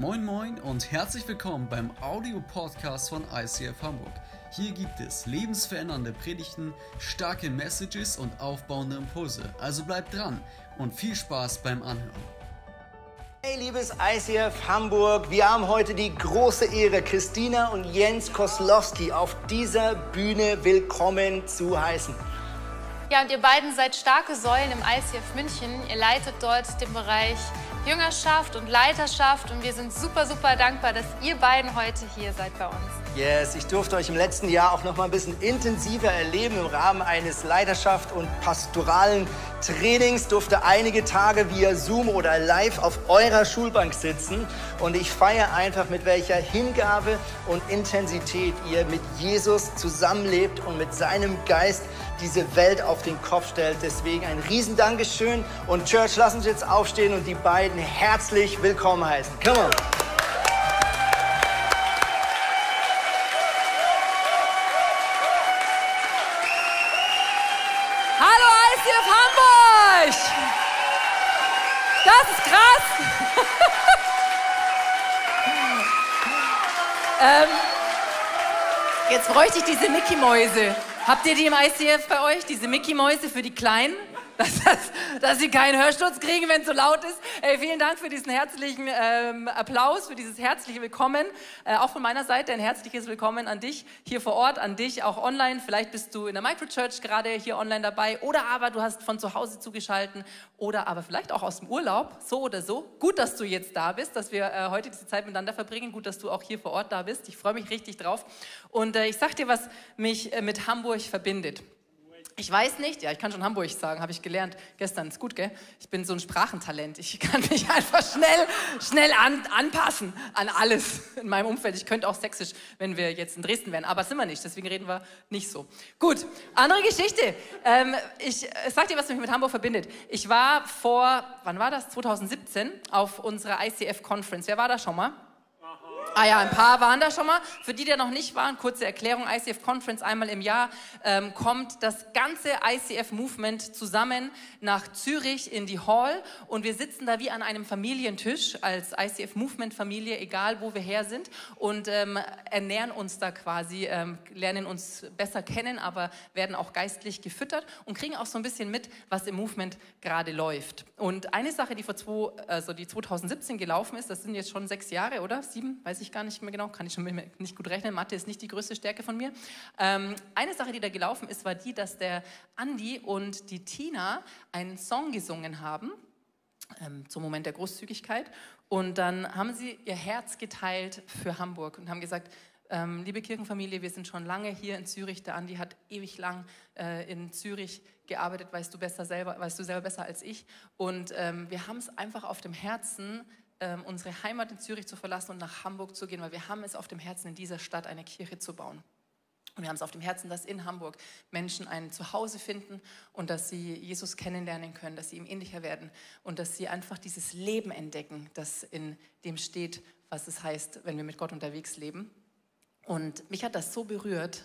Moin Moin und herzlich willkommen beim Audio-Podcast von ICF Hamburg. Hier gibt es lebensverändernde Predigten, starke Messages und aufbauende Impulse. Also bleibt dran und viel Spaß beim Anhören. Hey liebes ICF Hamburg, wir haben heute die große Ehre, Christina und Jens Koslowski auf dieser Bühne willkommen zu heißen. Ja, und ihr beiden seid starke Säulen im ICF München. Ihr leitet dort den Bereich Jüngerschaft und Leiterschaft und wir sind super, super dankbar, dass ihr beiden heute hier seid bei uns. Yes, ich durfte euch im letzten Jahr auch noch mal ein bisschen intensiver erleben im Rahmen eines Leiterschaft und pastoralen Trainings. Durfte einige Tage via Zoom oder live auf eurer Schulbank sitzen und ich feiere einfach mit welcher Hingabe und Intensität ihr mit Jesus zusammenlebt und mit seinem Geist diese Welt auf den Kopf stellt. Deswegen ein riesen Dankeschön und Church, lass uns jetzt aufstehen und die beiden herzlich willkommen heißen. Come on. Ähm, jetzt bräuchte ich diese Mickey-Mäuse. Habt ihr die im ICF bei euch? Diese Mickey-Mäuse für die Kleinen? Dass, dass, dass sie keinen Hörsturz kriegen, wenn es so laut ist. Ey, vielen Dank für diesen herzlichen ähm, Applaus, für dieses herzliche Willkommen. Äh, auch von meiner Seite ein herzliches Willkommen an dich hier vor Ort, an dich auch online. Vielleicht bist du in der Microchurch gerade hier online dabei oder aber du hast von zu Hause zugeschalten oder aber vielleicht auch aus dem Urlaub, so oder so. Gut, dass du jetzt da bist, dass wir äh, heute diese Zeit miteinander verbringen. Gut, dass du auch hier vor Ort da bist. Ich freue mich richtig drauf. Und äh, ich sag dir, was mich äh, mit Hamburg verbindet. Ich weiß nicht, ja, ich kann schon Hamburg sagen, habe ich gelernt gestern. Ist gut, gell? Ich bin so ein Sprachentalent. Ich kann mich einfach schnell, schnell an, anpassen an alles in meinem Umfeld. Ich könnte auch sächsisch, wenn wir jetzt in Dresden wären, aber sind wir nicht, deswegen reden wir nicht so. Gut, andere Geschichte. Ähm, ich sag dir, was mich mit Hamburg verbindet. Ich war vor, wann war das? 2017 auf unserer ICF-Conference. Wer war da schon mal? Ah ja, ein paar waren da schon mal. Für die, die noch nicht waren, kurze Erklärung, ICF Conference einmal im Jahr ähm, kommt das ganze ICF Movement zusammen nach Zürich in die Hall und wir sitzen da wie an einem Familientisch als ICF Movement Familie, egal wo wir her sind und ähm, ernähren uns da quasi, ähm, lernen uns besser kennen, aber werden auch geistlich gefüttert und kriegen auch so ein bisschen mit, was im Movement gerade läuft. Und eine Sache, die vor zwei, also die 2017 gelaufen ist, das sind jetzt schon sechs Jahre, oder? Sieben? Weiß ich gar nicht mehr genau, kann ich schon nicht gut rechnen. Mathe ist nicht die größte Stärke von mir. Ähm, eine Sache, die da gelaufen ist, war die, dass der Andi und die Tina einen Song gesungen haben ähm, zum Moment der Großzügigkeit. Und dann haben sie ihr Herz geteilt für Hamburg und haben gesagt, ähm, liebe Kirchenfamilie, wir sind schon lange hier in Zürich. Der Andi hat ewig lang äh, in Zürich gearbeitet, weißt du besser selber, weißt du selber besser als ich. Und ähm, wir haben es einfach auf dem Herzen, ähm, unsere Heimat in Zürich zu verlassen und nach Hamburg zu gehen, weil wir haben es auf dem Herzen, in dieser Stadt eine Kirche zu bauen. Und wir haben es auf dem Herzen, dass in Hamburg Menschen ein Zuhause finden und dass sie Jesus kennenlernen können, dass sie ihm ähnlicher werden und dass sie einfach dieses Leben entdecken, das in dem steht, was es heißt, wenn wir mit Gott unterwegs leben. Und mich hat das so berührt,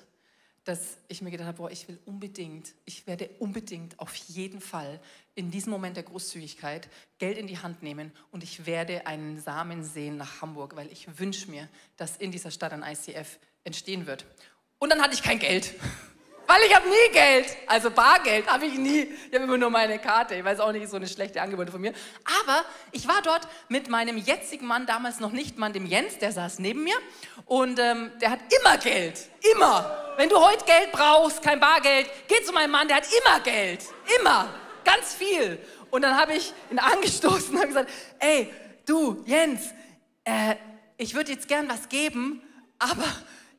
dass ich mir gedacht habe, boah, ich will unbedingt, ich werde unbedingt auf jeden Fall in diesem Moment der Großzügigkeit Geld in die Hand nehmen und ich werde einen Samen sehen nach Hamburg, weil ich wünsche mir, dass in dieser Stadt ein ICF entstehen wird. Und dann hatte ich kein Geld. Weil ich habe nie Geld. Also Bargeld habe ich nie. Ich habe immer nur meine Karte. Ich weiß auch nicht, so eine schlechte Angebote von mir. Aber ich war dort mit meinem jetzigen Mann, damals noch nicht Mann, dem Jens, der saß neben mir. Und ähm, der hat immer Geld. Immer. Wenn du heute Geld brauchst, kein Bargeld, geh zu meinem Mann, der hat immer Geld. Immer. Ganz viel. Und dann habe ich ihn angestoßen und habe gesagt, ey, du, Jens, äh, ich würde jetzt gern was geben, aber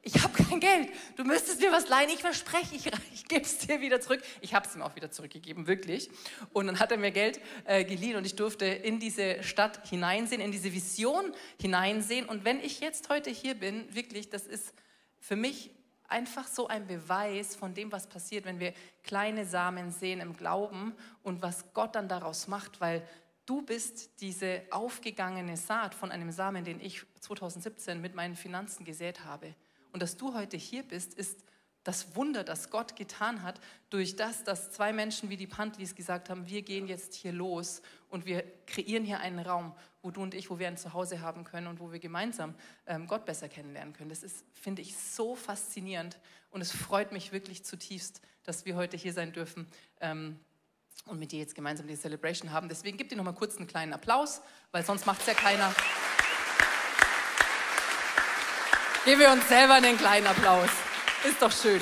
ich habe kein Geld. Du müsstest mir was leihen. Ich verspreche, ich, ich gebe es dir wieder zurück. Ich habe es ihm auch wieder zurückgegeben, wirklich. Und dann hat er mir Geld äh, geliehen und ich durfte in diese Stadt hineinsehen, in diese Vision hineinsehen. Und wenn ich jetzt heute hier bin, wirklich, das ist für mich einfach so ein Beweis von dem, was passiert, wenn wir kleine Samen sehen im Glauben und was Gott dann daraus macht, weil du bist diese aufgegangene Saat von einem Samen, den ich 2017 mit meinen Finanzen gesät habe. Und dass du heute hier bist, ist das Wunder, das Gott getan hat, durch das, dass zwei Menschen wie die Pantlis gesagt haben, wir gehen jetzt hier los und wir kreieren hier einen Raum, wo du und ich, wo wir ein Zuhause haben können und wo wir gemeinsam ähm, Gott besser kennenlernen können. Das ist, finde ich, so faszinierend und es freut mich wirklich zutiefst, dass wir heute hier sein dürfen. Ähm, und mit dir jetzt gemeinsam die Celebration haben. Deswegen gib dir noch mal kurz einen kleinen Applaus, weil sonst macht es ja keiner. Geben wir uns selber einen kleinen Applaus. Ist doch schön.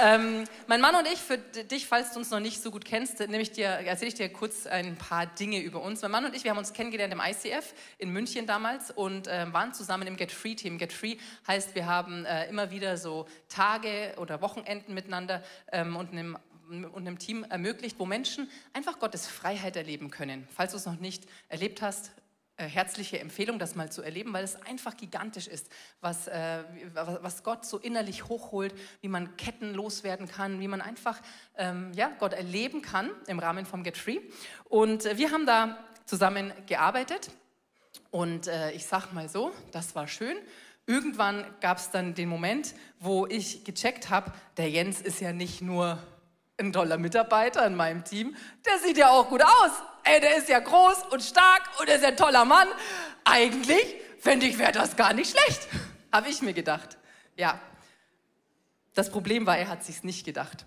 Ähm, mein Mann und ich, für dich, falls du uns noch nicht so gut kennst, erzähle ich dir kurz ein paar Dinge über uns. Mein Mann und ich, wir haben uns kennengelernt im ICF in München damals und äh, waren zusammen im Get Free Team. Get Free heißt, wir haben äh, immer wieder so Tage oder Wochenenden miteinander ähm, und einem und einem Team ermöglicht, wo Menschen einfach Gottes Freiheit erleben können. Falls du es noch nicht erlebt hast, herzliche Empfehlung, das mal zu erleben, weil es einfach gigantisch ist, was, äh, was Gott so innerlich hochholt, wie man Ketten loswerden kann, wie man einfach ähm, ja, Gott erleben kann im Rahmen vom Get Free. Und äh, wir haben da zusammen gearbeitet und äh, ich sag mal so, das war schön. Irgendwann gab es dann den Moment, wo ich gecheckt habe, der Jens ist ja nicht nur ein toller Mitarbeiter in meinem Team, der sieht ja auch gut aus. Ey, der ist ja groß und stark und er ist ein toller Mann. Eigentlich fände ich, wäre das gar nicht schlecht. Habe ich mir gedacht. Ja. Das Problem war, er hat sich's nicht gedacht.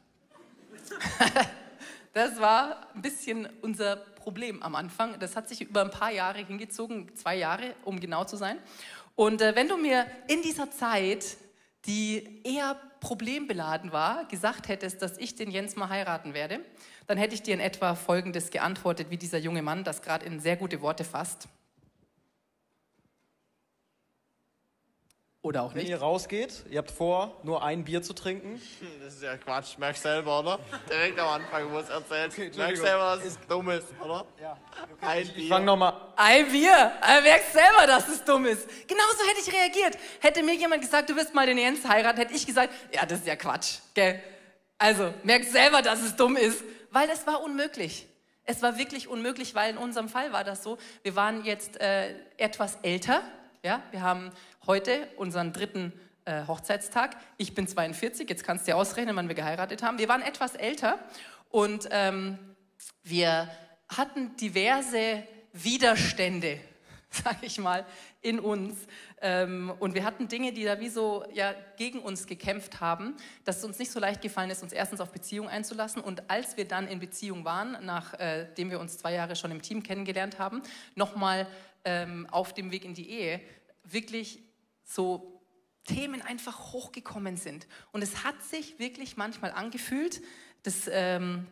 das war ein bisschen unser Problem am Anfang. Das hat sich über ein paar Jahre hingezogen, zwei Jahre, um genau zu sein. Und äh, wenn du mir in dieser Zeit die eher problembeladen war, gesagt hättest, dass ich den Jens mal heiraten werde, dann hätte ich dir in etwa Folgendes geantwortet, wie dieser junge Mann das gerade in sehr gute Worte fasst. Oder auch nicht. Wenn ihr rausgeht, ihr habt vor, nur ein Bier zu trinken. Das ist ja Quatsch, merkst selber, oder? Direkt am Anfang, wo es erzählt. Okay, merkst selber, dass es dumm ist, oder? Ja. Okay, ein ich, Bier. Ich fang nochmal. Ein Bier? Aber merkst selber, dass es dumm ist. Genauso hätte ich reagiert. Hätte mir jemand gesagt, du wirst mal den Jens heiraten, hätte ich gesagt, ja, das ist ja Quatsch, gell? Also, merkst selber, dass es dumm ist. Weil es war unmöglich. Es war wirklich unmöglich, weil in unserem Fall war das so. Wir waren jetzt äh, etwas älter. Ja, wir haben heute unseren dritten äh, Hochzeitstag. Ich bin 42, jetzt kannst du dir ausrechnen, wann wir geheiratet haben. Wir waren etwas älter und ähm, wir hatten diverse Widerstände, sage ich mal, in uns. Ähm, und wir hatten Dinge, die da wie so ja, gegen uns gekämpft haben, dass es uns nicht so leicht gefallen ist, uns erstens auf Beziehung einzulassen. Und als wir dann in Beziehung waren, nachdem äh, wir uns zwei Jahre schon im Team kennengelernt haben, nochmal ähm, auf dem Weg in die Ehe, wirklich so Themen einfach hochgekommen sind. Und es hat sich wirklich manchmal angefühlt, das ähm,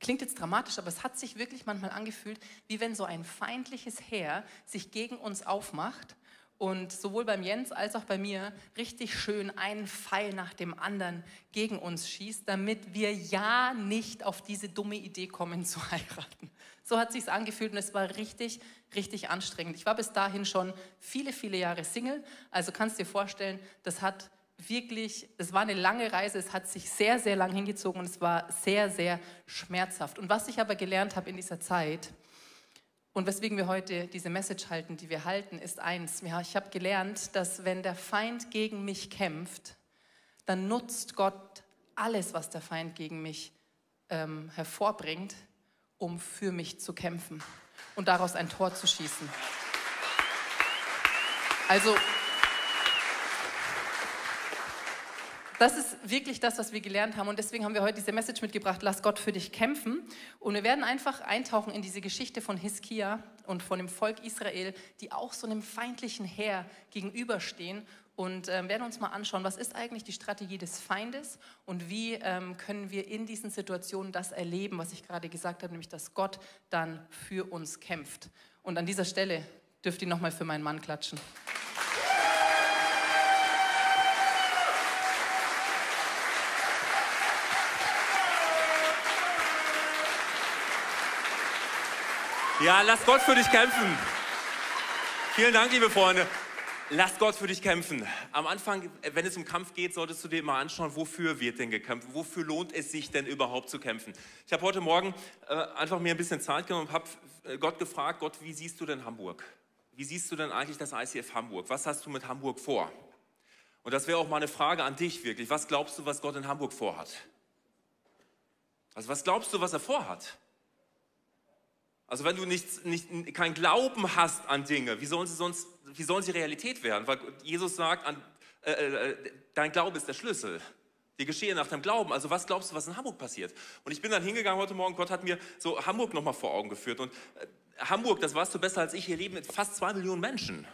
klingt jetzt dramatisch, aber es hat sich wirklich manchmal angefühlt, wie wenn so ein feindliches Heer sich gegen uns aufmacht und sowohl beim Jens als auch bei mir richtig schön einen Pfeil nach dem anderen gegen uns schießt, damit wir ja nicht auf diese dumme Idee kommen zu heiraten. So hat sich's angefühlt und es war richtig, richtig anstrengend. Ich war bis dahin schon viele, viele Jahre Single, also kannst dir vorstellen, das hat wirklich, es war eine lange Reise, es hat sich sehr, sehr lang hingezogen und es war sehr, sehr schmerzhaft. Und was ich aber gelernt habe in dieser Zeit, und weswegen wir heute diese Message halten, die wir halten, ist eins. Ich habe gelernt, dass wenn der Feind gegen mich kämpft, dann nutzt Gott alles, was der Feind gegen mich ähm, hervorbringt, um für mich zu kämpfen und daraus ein Tor zu schießen. Also das ist wirklich das, was wir gelernt haben. Und deswegen haben wir heute diese Message mitgebracht, lass Gott für dich kämpfen. Und wir werden einfach eintauchen in diese Geschichte von Hiskia und von dem Volk Israel, die auch so einem feindlichen Heer gegenüberstehen. Und äh, werden uns mal anschauen, was ist eigentlich die Strategie des Feindes und wie ähm, können wir in diesen Situationen das erleben, was ich gerade gesagt habe, nämlich dass Gott dann für uns kämpft. Und an dieser Stelle dürft ihr nochmal für meinen Mann klatschen. Ja, lass Gott für dich kämpfen. Vielen Dank, liebe Freunde. Lass Gott für dich kämpfen. Am Anfang, wenn es um Kampf geht, solltest du dir mal anschauen, wofür wird denn gekämpft? Wofür lohnt es sich denn überhaupt zu kämpfen? Ich habe heute Morgen äh, einfach mir ein bisschen Zeit genommen und habe äh, Gott gefragt, Gott, wie siehst du denn Hamburg? Wie siehst du denn eigentlich das ICF Hamburg? Was hast du mit Hamburg vor? Und das wäre auch mal eine Frage an dich wirklich. Was glaubst du, was Gott in Hamburg vorhat? Also was glaubst du, was er vorhat? Also wenn du nicht, nicht, kein Glauben hast an Dinge, wie sollen sie sonst, wie sollen sie Realität werden? Weil Jesus sagt, an, äh, äh, dein Glaube ist der Schlüssel. Die geschehe nach deinem Glauben. Also was glaubst du, was in Hamburg passiert? Und ich bin dann hingegangen heute Morgen, Gott hat mir so Hamburg nochmal vor Augen geführt. Und äh, Hamburg, das weißt du besser als ich, hier leben mit fast zwei Millionen Menschen.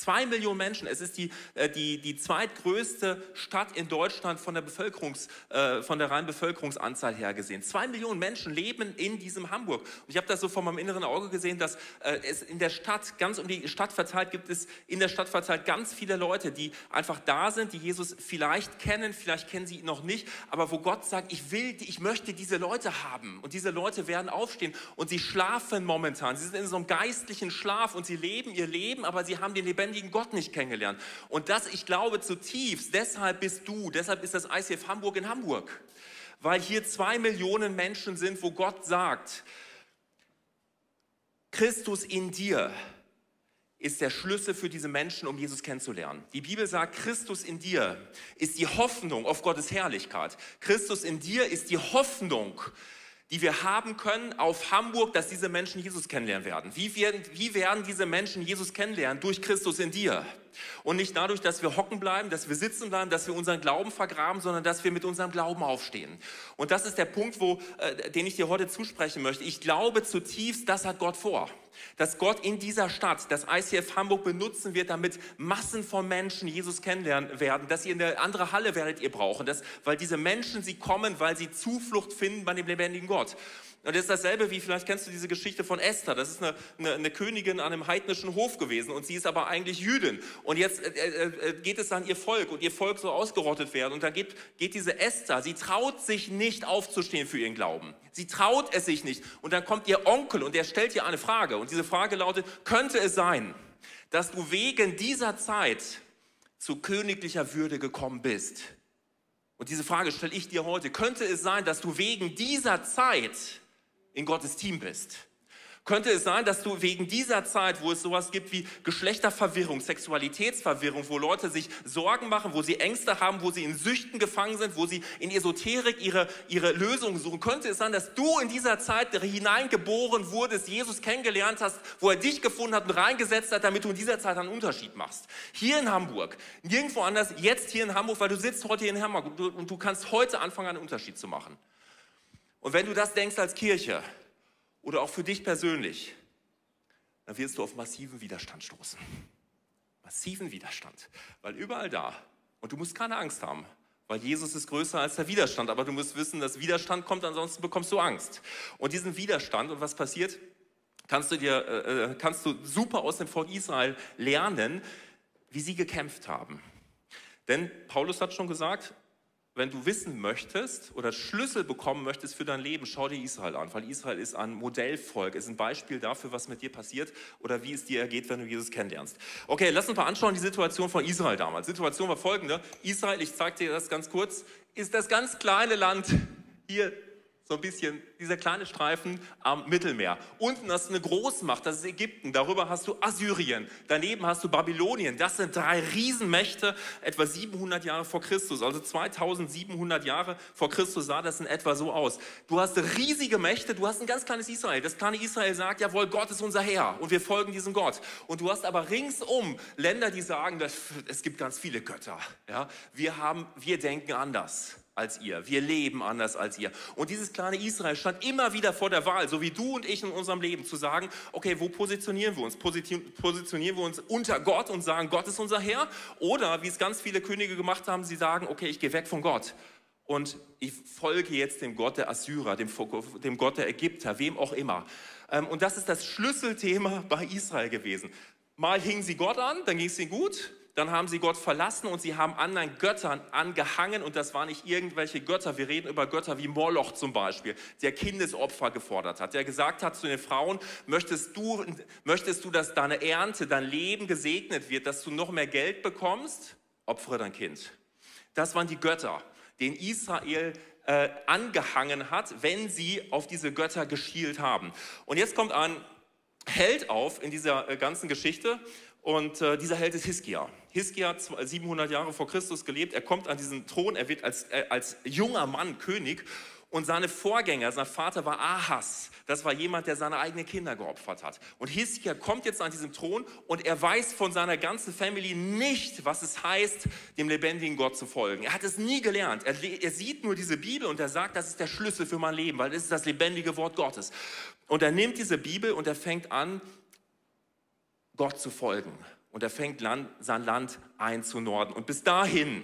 Zwei Millionen Menschen. Es ist die, äh, die, die zweitgrößte Stadt in Deutschland von der, Bevölkerungs, äh, von der reinen Bevölkerungsanzahl her gesehen. Zwei Millionen Menschen leben in diesem Hamburg. Und ich habe das so von meinem inneren Auge gesehen, dass äh, es in der Stadt, ganz um die Stadt verteilt, gibt es in der Stadt verteilt ganz viele Leute, die einfach da sind, die Jesus vielleicht kennen, vielleicht kennen sie ihn noch nicht, aber wo Gott sagt, ich will, ich möchte diese Leute haben. Und diese Leute werden aufstehen und sie schlafen momentan. Sie sind in so einem geistlichen Schlaf und sie leben ihr Leben, aber sie haben den lebendigen lebendigen Gott nicht kennengelernt. Und das, ich glaube zutiefst, deshalb bist du, deshalb ist das ICF Hamburg in Hamburg. Weil hier zwei Millionen Menschen sind, wo Gott sagt, Christus in dir ist der Schlüssel für diese Menschen, um Jesus kennenzulernen. Die Bibel sagt, Christus in dir ist die Hoffnung auf Gottes Herrlichkeit. Christus in dir ist die Hoffnung die wir haben können auf Hamburg, dass diese Menschen Jesus kennenlernen werden. Wie werden, wie werden diese Menschen Jesus kennenlernen? Durch Christus in dir. Und nicht dadurch, dass wir hocken bleiben, dass wir sitzen bleiben, dass wir unseren Glauben vergraben, sondern dass wir mit unserem Glauben aufstehen. Und das ist der Punkt, wo, äh, den ich dir heute zusprechen möchte. Ich glaube zutiefst, das hat Gott vor dass Gott in dieser Stadt, das ICF Hamburg benutzen wird, damit Massen von Menschen Jesus kennenlernen werden, dass ihr eine andere Halle werdet ihr brauchen, dass, weil diese Menschen, sie kommen, weil sie Zuflucht finden bei dem lebendigen Gott. Und das ist dasselbe wie, vielleicht kennst du diese Geschichte von Esther. Das ist eine, eine, eine Königin an einem heidnischen Hof gewesen und sie ist aber eigentlich Jüdin. Und jetzt äh, äh, äh, geht es an ihr Volk und ihr Volk soll ausgerottet werden. Und dann geht, geht diese Esther, sie traut sich nicht aufzustehen für ihren Glauben. Sie traut es sich nicht. Und dann kommt ihr Onkel und der stellt ihr eine Frage. Und diese Frage lautet, könnte es sein, dass du wegen dieser Zeit zu königlicher Würde gekommen bist? Und diese Frage stelle ich dir heute. Könnte es sein, dass du wegen dieser Zeit in Gottes Team bist. Könnte es sein, dass du wegen dieser Zeit, wo es sowas gibt wie Geschlechterverwirrung, Sexualitätsverwirrung, wo Leute sich Sorgen machen, wo sie Ängste haben, wo sie in Süchten gefangen sind, wo sie in Esoterik ihre, ihre Lösungen suchen, könnte es sein, dass du in dieser Zeit hineingeboren wurdest, Jesus kennengelernt hast, wo er dich gefunden hat und reingesetzt hat, damit du in dieser Zeit einen Unterschied machst. Hier in Hamburg, nirgendwo anders, jetzt hier in Hamburg, weil du sitzt heute hier in Hamburg und du, und du kannst heute anfangen, einen Unterschied zu machen. Und wenn du das denkst als Kirche oder auch für dich persönlich, dann wirst du auf massiven Widerstand stoßen. Massiven Widerstand. Weil überall da, und du musst keine Angst haben, weil Jesus ist größer als der Widerstand, aber du musst wissen, dass Widerstand kommt, ansonsten bekommst du Angst. Und diesen Widerstand und was passiert, kannst du dir, äh, äh kannst du super aus dem Volk Israel lernen, wie sie gekämpft haben. Denn Paulus hat schon gesagt, wenn du wissen möchtest oder Schlüssel bekommen möchtest für dein Leben, schau dir Israel an, weil Israel ist ein Modellvolk, ist ein Beispiel dafür, was mit dir passiert oder wie es dir ergeht, wenn du Jesus kennenlernst. Okay, lass uns mal anschauen die Situation von Israel damals. Die Situation war folgende. Israel, ich zeige dir das ganz kurz, ist das ganz kleine Land hier so ein bisschen dieser kleine Streifen am Mittelmeer. Unten hast du eine Großmacht, das ist Ägypten. Darüber hast du Assyrien. Daneben hast du Babylonien. Das sind drei Riesenmächte, etwa 700 Jahre vor Christus. Also 2700 Jahre vor Christus sah das in etwa so aus. Du hast riesige Mächte, du hast ein ganz kleines Israel. Das kleine Israel sagt, jawohl, Gott ist unser Herr und wir folgen diesem Gott. Und du hast aber ringsum Länder, die sagen, es gibt ganz viele Götter. Ja? Wir, haben, wir denken anders als ihr. Wir leben anders als ihr. Und dieses kleine Israel stand immer wieder vor der Wahl, so wie du und ich in unserem Leben, zu sagen, okay, wo positionieren wir uns? Positionieren wir uns unter Gott und sagen, Gott ist unser Herr? Oder, wie es ganz viele Könige gemacht haben, sie sagen, okay, ich gehe weg von Gott. Und ich folge jetzt dem Gott der Assyrer, dem, dem Gott der Ägypter, wem auch immer. Ähm, und das ist das Schlüsselthema bei Israel gewesen. Mal hingen sie Gott an, dann ging es ihnen gut dann haben sie Gott verlassen und sie haben anderen Göttern angehangen und das waren nicht irgendwelche Götter. Wir reden über Götter wie Moloch zum Beispiel, der Kindesopfer gefordert hat, der gesagt hat zu den Frauen, möchtest du, möchtest du, dass deine Ernte, dein Leben gesegnet wird, dass du noch mehr Geld bekommst? Opfere dein Kind. Das waren die Götter, den Israel äh, angehangen hat, wenn sie auf diese Götter geschielt haben. Und jetzt kommt ein Held auf in dieser äh, ganzen Geschichte Und äh, dieser Held ist Hiskia. Hiskia hat 700 Jahre vor Christus gelebt. Er kommt an diesen Thron, er wird als, äh, als junger Mann König. Und seine Vorgänger, sein Vater war Ahas. Das war jemand, der seine eigenen Kinder geopfert hat. Und Hiskia kommt jetzt an diesen Thron und er weiß von seiner ganzen Family nicht, was es heißt, dem lebendigen Gott zu folgen. Er hat es nie gelernt. Er, er sieht nur diese Bibel und er sagt, das ist der Schlüssel für mein Leben, weil es ist das lebendige Wort Gottes. Und er nimmt diese Bibel und er fängt an, Gott zu folgen. Und er fängt Land, sein Land einzunorden. Und bis dahin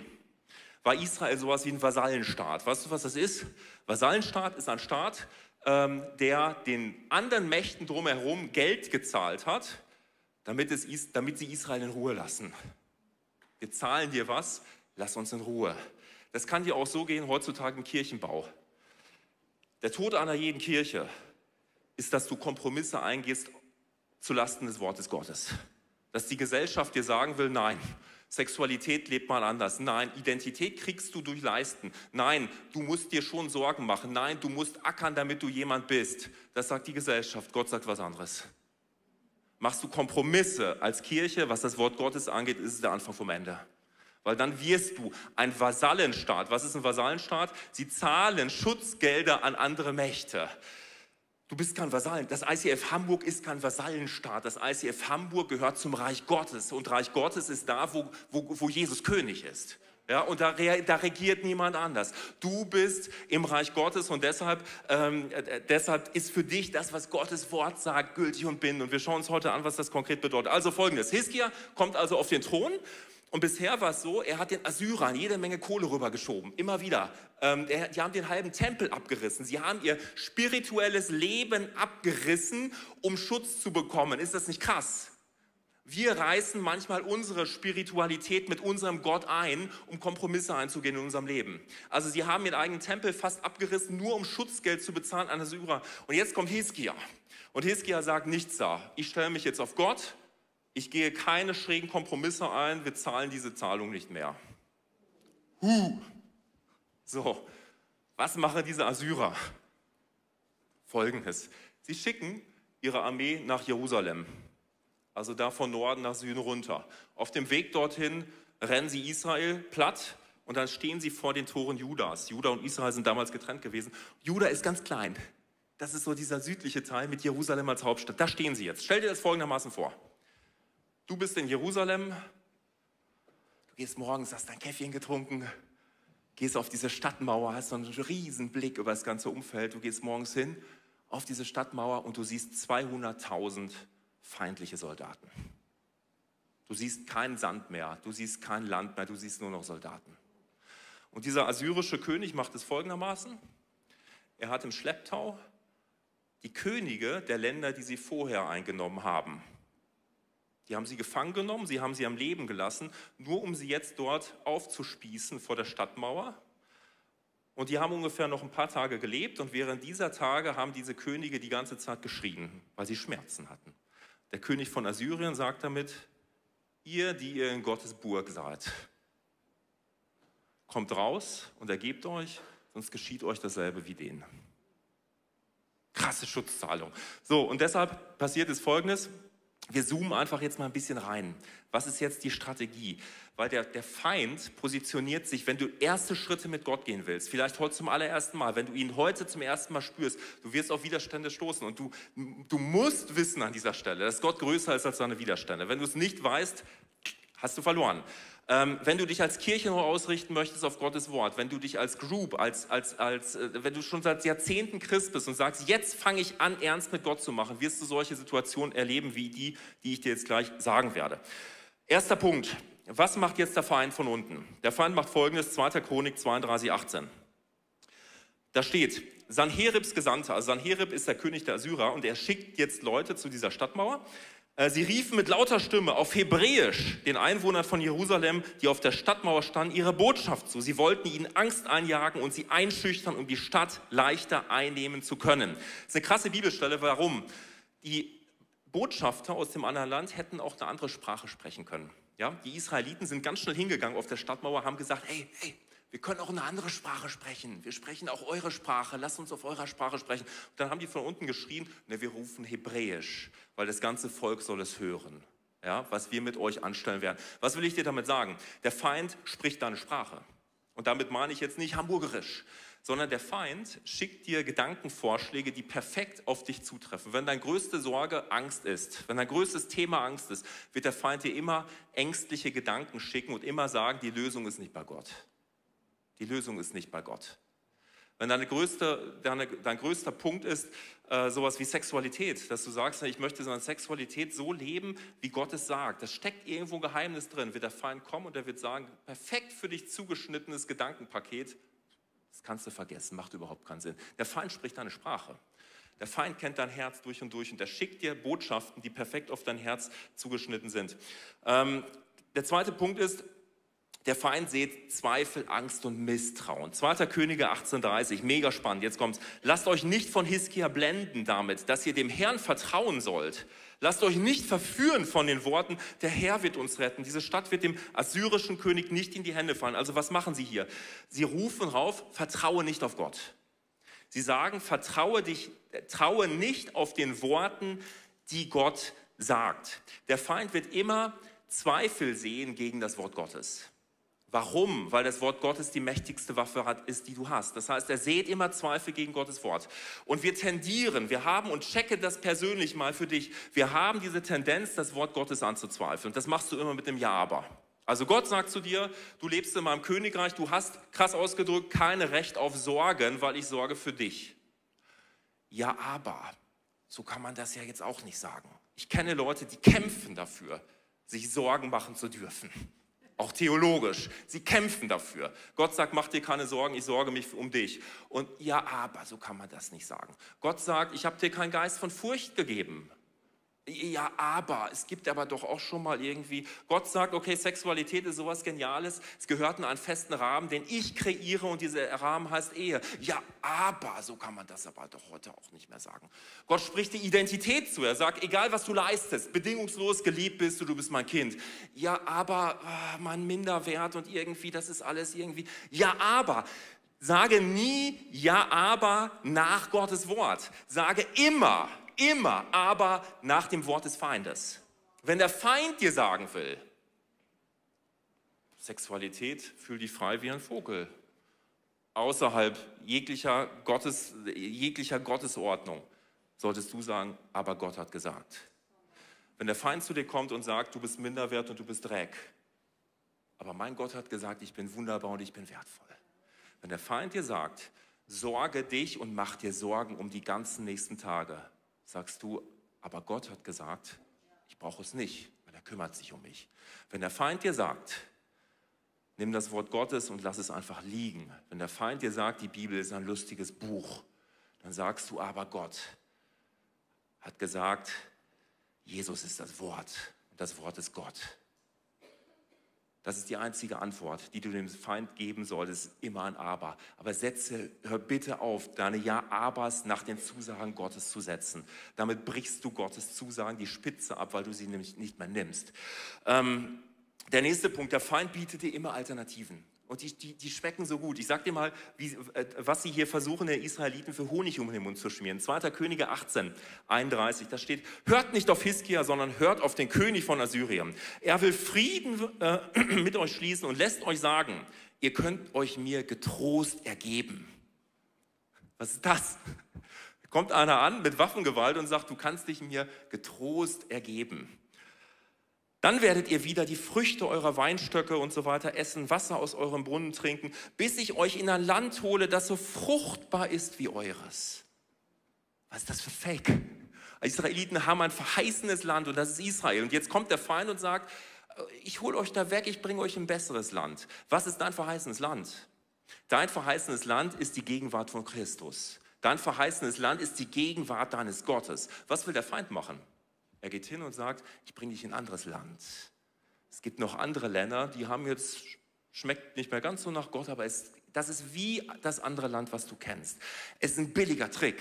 war Israel sowas wie ein Vasallenstaat. Weißt du, was das ist? Vasallenstaat ist ein Staat, ähm, der den anderen Mächten drumherum Geld gezahlt hat, damit, es, damit sie Israel in Ruhe lassen. Wir zahlen dir was, lass uns in Ruhe. Das kann dir auch so gehen heutzutage im Kirchenbau. Der Tod einer jeden Kirche ist, dass du Kompromisse eingehst zulasten des Wortes Gottes. Dass die Gesellschaft dir sagen will, nein, Sexualität lebt mal anders. Nein, Identität kriegst du durch Leisten. Nein, du musst dir schon Sorgen machen. Nein, du musst ackern, damit du jemand bist. Das sagt die Gesellschaft. Gott sagt was anderes. Machst du Kompromisse als Kirche, was das Wort Gottes angeht, ist es der Anfang vom Ende. Weil dann wirst du ein Vasallenstaat. Was ist ein Vasallenstaat? Sie zahlen Schutzgelder an andere Mächte. Du bist kein Vasallen. Das ICF Hamburg ist kein Vasallenstaat. Das ICF Hamburg gehört zum Reich Gottes. Und Reich Gottes ist da, wo, wo, wo Jesus König ist. Ja, und da, da, regiert niemand anders. Du bist im Reich Gottes und deshalb, ähm, äh, deshalb ist für dich das, was Gottes Wort sagt, gültig und bindend. Und wir schauen uns heute an, was das konkret bedeutet. Also folgendes. Hiskia kommt also auf den Thron und bisher war es so, er hat den Assyrern jede Menge Kohle rübergeschoben, immer wieder. Ähm, die haben den halben Tempel abgerissen. Sie haben ihr spirituelles Leben abgerissen, um Schutz zu bekommen. Ist das nicht krass? Wir reißen manchmal unsere Spiritualität mit unserem Gott ein, um Kompromisse einzugehen in unserem Leben. Also sie haben ihren eigenen Tempel fast abgerissen, nur um Schutzgeld zu bezahlen an Assyrer. Und jetzt kommt Hiskia. Und Hiskia sagt nichts da. Ich stelle mich jetzt auf Gott ich gehe keine schrägen Kompromisse ein, wir zahlen diese Zahlung nicht mehr. Huh. So, was machen diese Assyrer? Folgendes. Sie schicken ihre Armee nach Jerusalem, also da von Norden nach Süden runter. Auf dem Weg dorthin rennen sie Israel platt und dann stehen sie vor den Toren Judas. Juda und Israel sind damals getrennt gewesen. Juda ist ganz klein. Das ist so dieser südliche Teil mit Jerusalem als Hauptstadt. Da stehen sie jetzt. Stell dir das folgendermaßen vor. Du bist in Jerusalem, du gehst morgens, hast dein Käffchen getrunken, gehst auf diese Stadtmauer, hast so einen riesen Blick über das ganze Umfeld. Du gehst morgens hin auf diese Stadtmauer und du siehst 200.000 feindliche Soldaten. Du siehst keinen Sand mehr, du siehst kein Land mehr, du siehst nur noch Soldaten. Und dieser assyrische König macht es folgendermaßen. Er hat im Schlepptau die Könige der Länder, die sie vorher eingenommen haben, die haben sie gefangen genommen, sie haben sie am Leben gelassen, nur um sie jetzt dort aufzuspießen vor der Stadtmauer. Und die haben ungefähr noch ein paar Tage gelebt und während dieser Tage haben diese Könige die ganze Zeit geschrien, weil sie Schmerzen hatten. Der König von Assyrien sagt damit, ihr, die ihr in Gottes Burg seid, kommt raus und ergebt euch, sonst geschieht euch dasselbe wie denen. Krasse Schutzzahlung. So, und deshalb passiert es Folgendes. Wir zoomen einfach jetzt mal ein bisschen rein. Was ist jetzt die Strategie? Weil der, der Feind positioniert sich, wenn du erste Schritte mit Gott gehen willst, vielleicht heute zum allerersten Mal, wenn du ihn heute zum ersten Mal spürst, du wirst auf Widerstände stoßen und du, du musst wissen an dieser Stelle, dass Gott größer ist als seine Widerstände. Wenn du es nicht weißt, hast du verloren. Ähm, wenn du dich als Kirche noch ausrichten möchtest auf Gottes Wort, wenn du dich als Group, als, als, als, äh, wenn du schon seit Jahrzehnten Christ bist und sagst, jetzt fange ich an, ernst mit Gott zu machen, wirst du solche Situationen erleben wie die, die ich dir jetzt gleich sagen werde. Erster Punkt. Was macht jetzt der Feind von unten? Der Feind macht folgendes, 2. Chronik 32, 18. Da steht, Sanheribs Gesandter, also Sanherib ist der König der Assyrer und er schickt jetzt Leute zu dieser Stadtmauer sie riefen mit lauter Stimme auf Hebräisch den Einwohnern von Jerusalem, die auf der Stadtmauer standen, ihre Botschaft zu. Sie wollten ihnen Angst einjagen und sie einschüchtern, um die Stadt leichter einnehmen zu können. Das ist eine krasse Bibelstelle. Warum? Die Botschafter aus dem anderen Land hätten auch eine andere Sprache sprechen können. Ja, die Israeliten sind ganz schnell hingegangen auf der Stadtmauer, haben gesagt, hey, hey, wir können auch eine andere Sprache sprechen. Wir sprechen auch eure Sprache. Lasst uns auf eurer Sprache sprechen. Und dann haben die von unten geschrien, ne, wir rufen Hebräisch, weil das ganze Volk soll es hören. ja, was wir mit euch anstellen werden. Was will ich dir damit sagen? Der Feind spricht deine Sprache. Und damit meine ich jetzt nicht hamburgerisch, sondern der Feind schickt dir Gedankenvorschläge, die perfekt auf dich zutreffen. Wenn deine größte Sorge Angst ist, wenn dein größtes Thema Angst ist, wird der Feind dir immer ängstliche Gedanken schicken und immer sagen, die Lösung ist nicht bei Gott. Die Lösung ist nicht bei Gott. Wenn deine größte, deine, dein größter Punkt ist äh, sowas wie Sexualität, dass du sagst, ich möchte so eine Sexualität so leben, wie Gott es sagt, das steckt irgendwo ein Geheimnis drin, wird der Feind kommen und er wird sagen, perfekt für dich zugeschnittenes Gedankenpaket, das kannst du vergessen, macht überhaupt keinen Sinn. Der Feind spricht deine Sprache. Der Feind kennt dein Herz durch und durch und er schickt dir Botschaften, die perfekt auf dein Herz zugeschnitten sind. Ähm, der zweite Punkt ist, der Feind sieht Zweifel, Angst und Misstrauen. 2. Könige 1830, mega spannend, jetzt kommt's. Lasst euch nicht von Hiskia blenden damit, dass ihr dem Herrn vertrauen sollt. Lasst euch nicht verführen von den Worten, der Herr wird uns retten. Diese Stadt wird dem assyrischen König nicht in die Hände fallen. Also was machen sie hier? Sie rufen rauf, vertraue nicht auf Gott. Sie sagen, vertraue dich, traue nicht auf den Worten, die Gott sagt. Der Feind wird immer Zweifel sehen gegen das Wort Gottes. Warum? Weil das Wort Gottes die mächtigste Waffe hat, ist, die du hast. Das heißt, er seht immer Zweifel gegen Gottes Wort. Und wir tendieren, wir haben, und checke das persönlich mal für dich, wir haben diese Tendenz, das Wort Gottes anzuzweifeln. Das machst du immer mit dem Ja, aber. Also Gott sagt zu dir, du lebst in meinem Königreich, du hast, krass ausgedrückt, kein Recht auf Sorgen, weil ich sorge für dich. Ja, aber, so kann man das ja jetzt auch nicht sagen. Ich kenne Leute, die kämpfen dafür, sich Sorgen machen zu dürfen auch theologisch. Sie kämpfen dafür. Gott sagt, mach dir keine Sorgen, ich sorge mich um dich. Und ja, aber, so kann man das nicht sagen. Gott sagt, ich habe dir keinen Geist von Furcht gegeben. Ja, aber, es gibt aber doch auch schon mal irgendwie, Gott sagt, okay, Sexualität ist sowas Geniales, es gehört in einen festen Rahmen, den ich kreiere und dieser Rahmen heißt Ehe. Ja, aber, so kann man das aber doch heute auch nicht mehr sagen. Gott spricht die Identität zu, er sagt, egal was du leistest, bedingungslos geliebt bist du, du bist mein Kind. Ja, aber, oh, mein Minderwert und irgendwie, das ist alles irgendwie. Ja, aber, sage nie Ja, aber nach Gottes Wort. Sage immer, immer aber nach dem Wort des Feindes. Wenn der Feind dir sagen will, Sexualität, fühl dich frei wie ein Vogel, außerhalb jeglicher, Gottes, jeglicher Gottesordnung, solltest du sagen, aber Gott hat gesagt. Wenn der Feind zu dir kommt und sagt, du bist minderwert und du bist Dreck, aber mein Gott hat gesagt, ich bin wunderbar und ich bin wertvoll. Wenn der Feind dir sagt, sorge dich und mach dir Sorgen um die ganzen nächsten Tage, sagst du, aber Gott hat gesagt, ich brauche es nicht, weil er kümmert sich um mich. Wenn der Feind dir sagt, nimm das Wort Gottes und lass es einfach liegen. Wenn der Feind dir sagt, die Bibel ist ein lustiges Buch, dann sagst du, aber Gott hat gesagt, Jesus ist das Wort und das Wort ist Gott. Das ist die einzige Antwort, die du dem Feind geben solltest, immer ein Aber. Aber setze, hör bitte auf, deine Ja-Abers nach den Zusagen Gottes zu setzen. Damit brichst du Gottes Zusagen die Spitze ab, weil du sie nämlich nicht mehr nimmst. Ähm, der nächste Punkt, der Feind bietet dir immer Alternativen. Und die, die, die schmecken so gut. Ich sag dir mal, wie, äh, was sie hier versuchen, der Israeliten für Honig um den Mund zu schmieren. 2. Könige 18, 31, da steht, hört nicht auf Hiskia, sondern hört auf den König von Assyrien. Er will Frieden äh, mit euch schließen und lässt euch sagen, ihr könnt euch mir getrost ergeben. Was ist das? Kommt einer an mit Waffengewalt und sagt, du kannst dich mir getrost ergeben. Dann werdet ihr wieder die Früchte eurer Weinstöcke und so weiter essen, Wasser aus eurem Brunnen trinken, bis ich euch in ein Land hole, das so fruchtbar ist wie eures. Was ist das für Fake? Israeliten haben ein verheißenes Land und das ist Israel. Und jetzt kommt der Feind und sagt, ich hole euch da weg, ich bringe euch ein besseres Land. Was ist dein verheißenes Land? Dein verheißenes Land ist die Gegenwart von Christus. Dein verheißenes Land ist die Gegenwart deines Gottes. Was will der Feind machen? Er geht hin und sagt, ich bringe dich in ein anderes Land. Es gibt noch andere Länder, die haben jetzt, schmeckt nicht mehr ganz so nach Gott, aber es, das ist wie das andere Land, was du kennst. Es ist ein billiger Trick.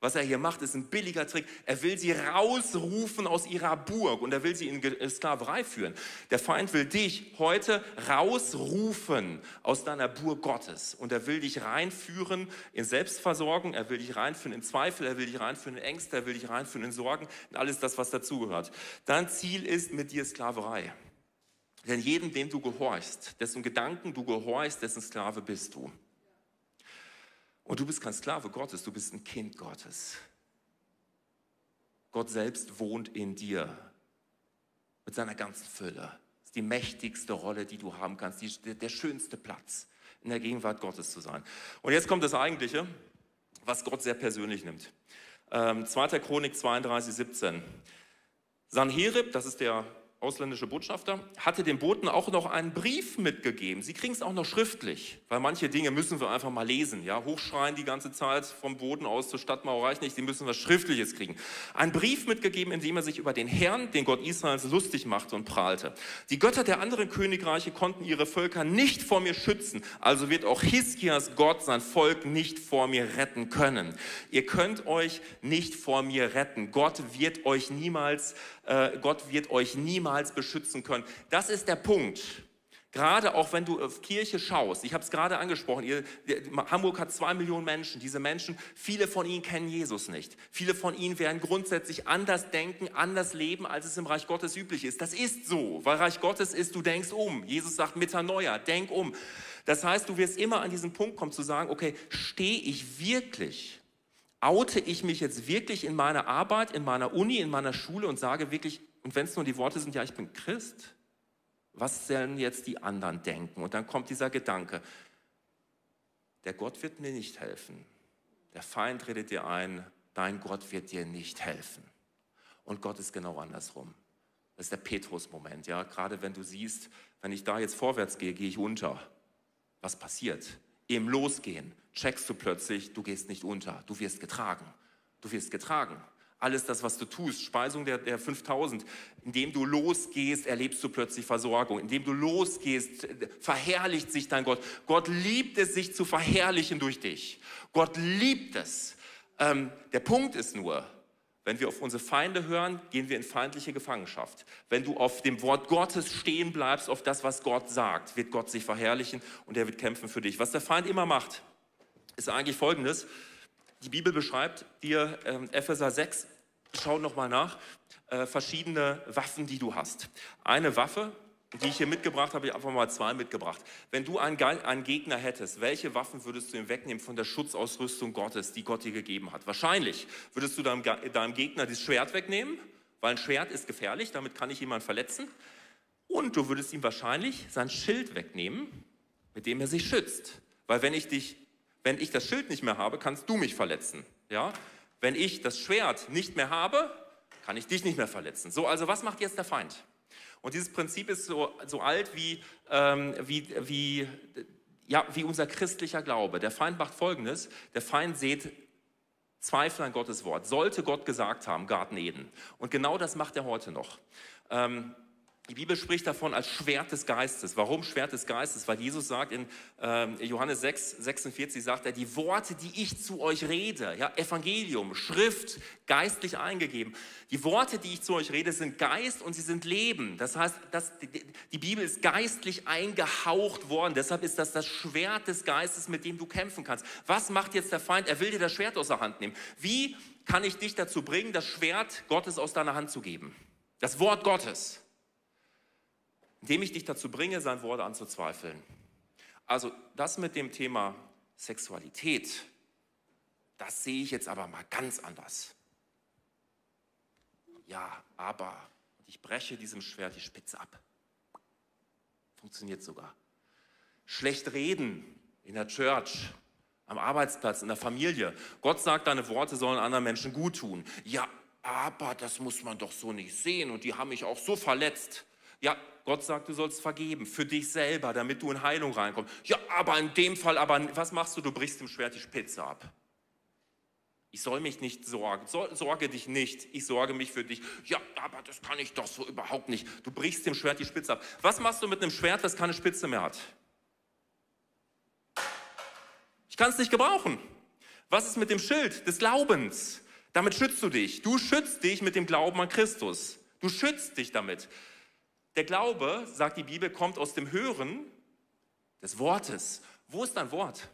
Was er hier macht, ist ein billiger Trick. Er will sie rausrufen aus ihrer Burg und er will sie in äh, Sklaverei führen. Der Feind will dich heute rausrufen aus deiner Burg Gottes und er will dich reinführen in Selbstversorgung, er will dich reinführen in Zweifel, er will dich reinführen in Ängste, er will dich reinführen in Sorgen, in alles das, was dazugehört. Dein Ziel ist mit dir Sklaverei. Denn jedem, dem du gehorchst, dessen Gedanken du gehorchst, dessen Sklave bist du. Und du bist kein Sklave Gottes, du bist ein Kind Gottes. Gott selbst wohnt in dir mit seiner ganzen Fülle. Das ist die mächtigste Rolle, die du haben kannst, die, der schönste Platz, in der Gegenwart Gottes zu sein. Und jetzt kommt das Eigentliche, was Gott sehr persönlich nimmt. Ähm, 2. Chronik 32, 17. Sanherib, das ist der ausländische Botschafter, hatte dem Boten auch noch einen Brief mitgegeben. Sie kriegen es auch noch schriftlich, weil manche Dinge müssen wir einfach mal lesen. Ja? Hochschreien die ganze Zeit vom Boden aus zur Stadtmauer reicht nicht, die müssen was Schriftliches kriegen. Einen Brief mitgegeben, in dem er sich über den Herrn, den Gott Israels, lustig machte und prahlte. Die Götter der anderen Königreiche konnten ihre Völker nicht vor mir schützen, also wird auch Hiskias Gott sein Volk nicht vor mir retten können. Ihr könnt euch nicht vor mir retten. Gott wird euch niemals, äh, Gott wird euch niemals beschützen können. Das ist der Punkt. Gerade auch wenn du auf Kirche schaust, ich habe es gerade angesprochen, ihr, Hamburg hat zwei Millionen Menschen. Diese Menschen, viele von ihnen kennen Jesus nicht. Viele von ihnen werden grundsätzlich anders denken, anders leben, als es im Reich Gottes üblich ist. Das ist so, weil Reich Gottes ist, du denkst um. Jesus sagt Metanoia, denk um. Das heißt, du wirst immer an diesen Punkt kommen zu sagen, okay, stehe ich wirklich, oute ich mich jetzt wirklich in meiner Arbeit, in meiner Uni, in meiner Schule und sage wirklich, und wenn es nur die Worte sind, ja, ich bin Christ, was sollen jetzt die anderen denken? Und dann kommt dieser Gedanke, der Gott wird mir nicht helfen. Der Feind redet dir ein, dein Gott wird dir nicht helfen. Und Gott ist genau andersrum. Das ist der Petrus-Moment, ja. Gerade wenn du siehst, wenn ich da jetzt vorwärts gehe, gehe ich unter. Was passiert? Im Losgehen checkst du plötzlich, du gehst nicht unter, du wirst getragen. Du wirst getragen alles das, was du tust, Speisung der, der 5000, indem du losgehst, erlebst du plötzlich Versorgung. Indem du losgehst, verherrlicht sich dein Gott. Gott liebt es, sich zu verherrlichen durch dich. Gott liebt es. Ähm, der Punkt ist nur, wenn wir auf unsere Feinde hören, gehen wir in feindliche Gefangenschaft. Wenn du auf dem Wort Gottes stehen bleibst, auf das, was Gott sagt, wird Gott sich verherrlichen und er wird kämpfen für dich. Was der Feind immer macht, ist eigentlich Folgendes. Die Bibel beschreibt dir, äh, Epheser 6, schau nochmal nach, äh, verschiedene Waffen, die du hast. Eine Waffe, die ich hier mitgebracht habe, ich habe einfach mal zwei mitgebracht. Wenn du einen, einen, Gegner hättest, welche Waffen würdest du ihm wegnehmen von der Schutzausrüstung Gottes, die Gott dir gegeben hat? Wahrscheinlich würdest du deinem, deinem Gegner das Schwert wegnehmen, weil ein Schwert ist gefährlich, damit kann ich jemanden verletzen. Und du würdest ihm wahrscheinlich sein Schild wegnehmen, mit dem er sich schützt. Weil wenn ich dich wenn ich das Schild nicht mehr habe, kannst du mich verletzen. Ja? Wenn ich das Schwert nicht mehr habe, kann ich dich nicht mehr verletzen. So, also was macht jetzt der Feind? Und dieses Prinzip ist so, so alt wie, ähm, wie, wie, ja, wie unser christlicher Glaube. Der Feind macht Folgendes. Der Feind sieht Zweifel an Gottes Wort. Sollte Gott gesagt haben, Garten Eden. Und genau das macht er heute noch. Ähm, die Bibel spricht davon als Schwert des Geistes. Warum Schwert des Geistes? Weil Jesus sagt in äh, Johannes 6, 46, sagt er, die Worte, die ich zu euch rede, ja, Evangelium, Schrift, geistlich eingegeben. Die Worte, die ich zu euch rede, sind Geist und sie sind Leben. Das heißt, das, die Bibel ist geistlich eingehaucht worden. Deshalb ist das das Schwert des Geistes, mit dem du kämpfen kannst. Was macht jetzt der Feind? Er will dir das Schwert aus der Hand nehmen. Wie kann ich dich dazu bringen, das Schwert Gottes aus deiner Hand zu geben? Das Wort Gottes indem ich dich dazu bringe, sein Wort anzuzweifeln. Also das mit dem Thema Sexualität, das sehe ich jetzt aber mal ganz anders. Ja, aber ich breche diesem Schwert die Spitze ab. Funktioniert sogar. Schlecht reden in der Church, am Arbeitsplatz, in der Familie. Gott sagt, deine Worte sollen anderen Menschen gut tun. Ja, aber das muss man doch so nicht sehen und die haben mich auch so verletzt. Ja, Gott sagt, du sollst vergeben für dich selber, damit du in Heilung reinkommst. Ja, aber in dem Fall, aber was machst du? Du brichst dem Schwert die Spitze ab. Ich soll mich nicht sorgen. sorge dich nicht. Ich sorge mich für dich. Ja, aber das kann ich doch so überhaupt nicht. Du brichst dem Schwert die Spitze ab. Was machst du mit einem Schwert, das keine Spitze mehr hat? Ich kann es nicht gebrauchen. Was ist mit dem Schild des Glaubens? Damit schützt du dich. Du schützt dich mit dem Glauben an Christus. Du schützt dich damit. Der Glaube, sagt die Bibel, kommt aus dem Hören des Wortes. Wo ist dein Wort?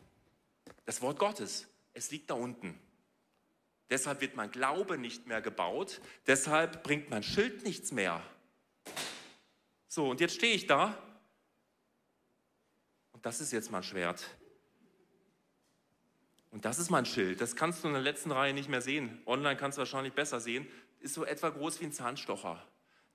Das Wort Gottes. Es liegt da unten. Deshalb wird mein Glaube nicht mehr gebaut. Deshalb bringt mein Schild nichts mehr. So, und jetzt stehe ich da. Und das ist jetzt mein Schwert. Und das ist mein Schild. Das kannst du in der letzten Reihe nicht mehr sehen. Online kannst du wahrscheinlich besser sehen. Ist so etwa groß wie ein Zahnstocher.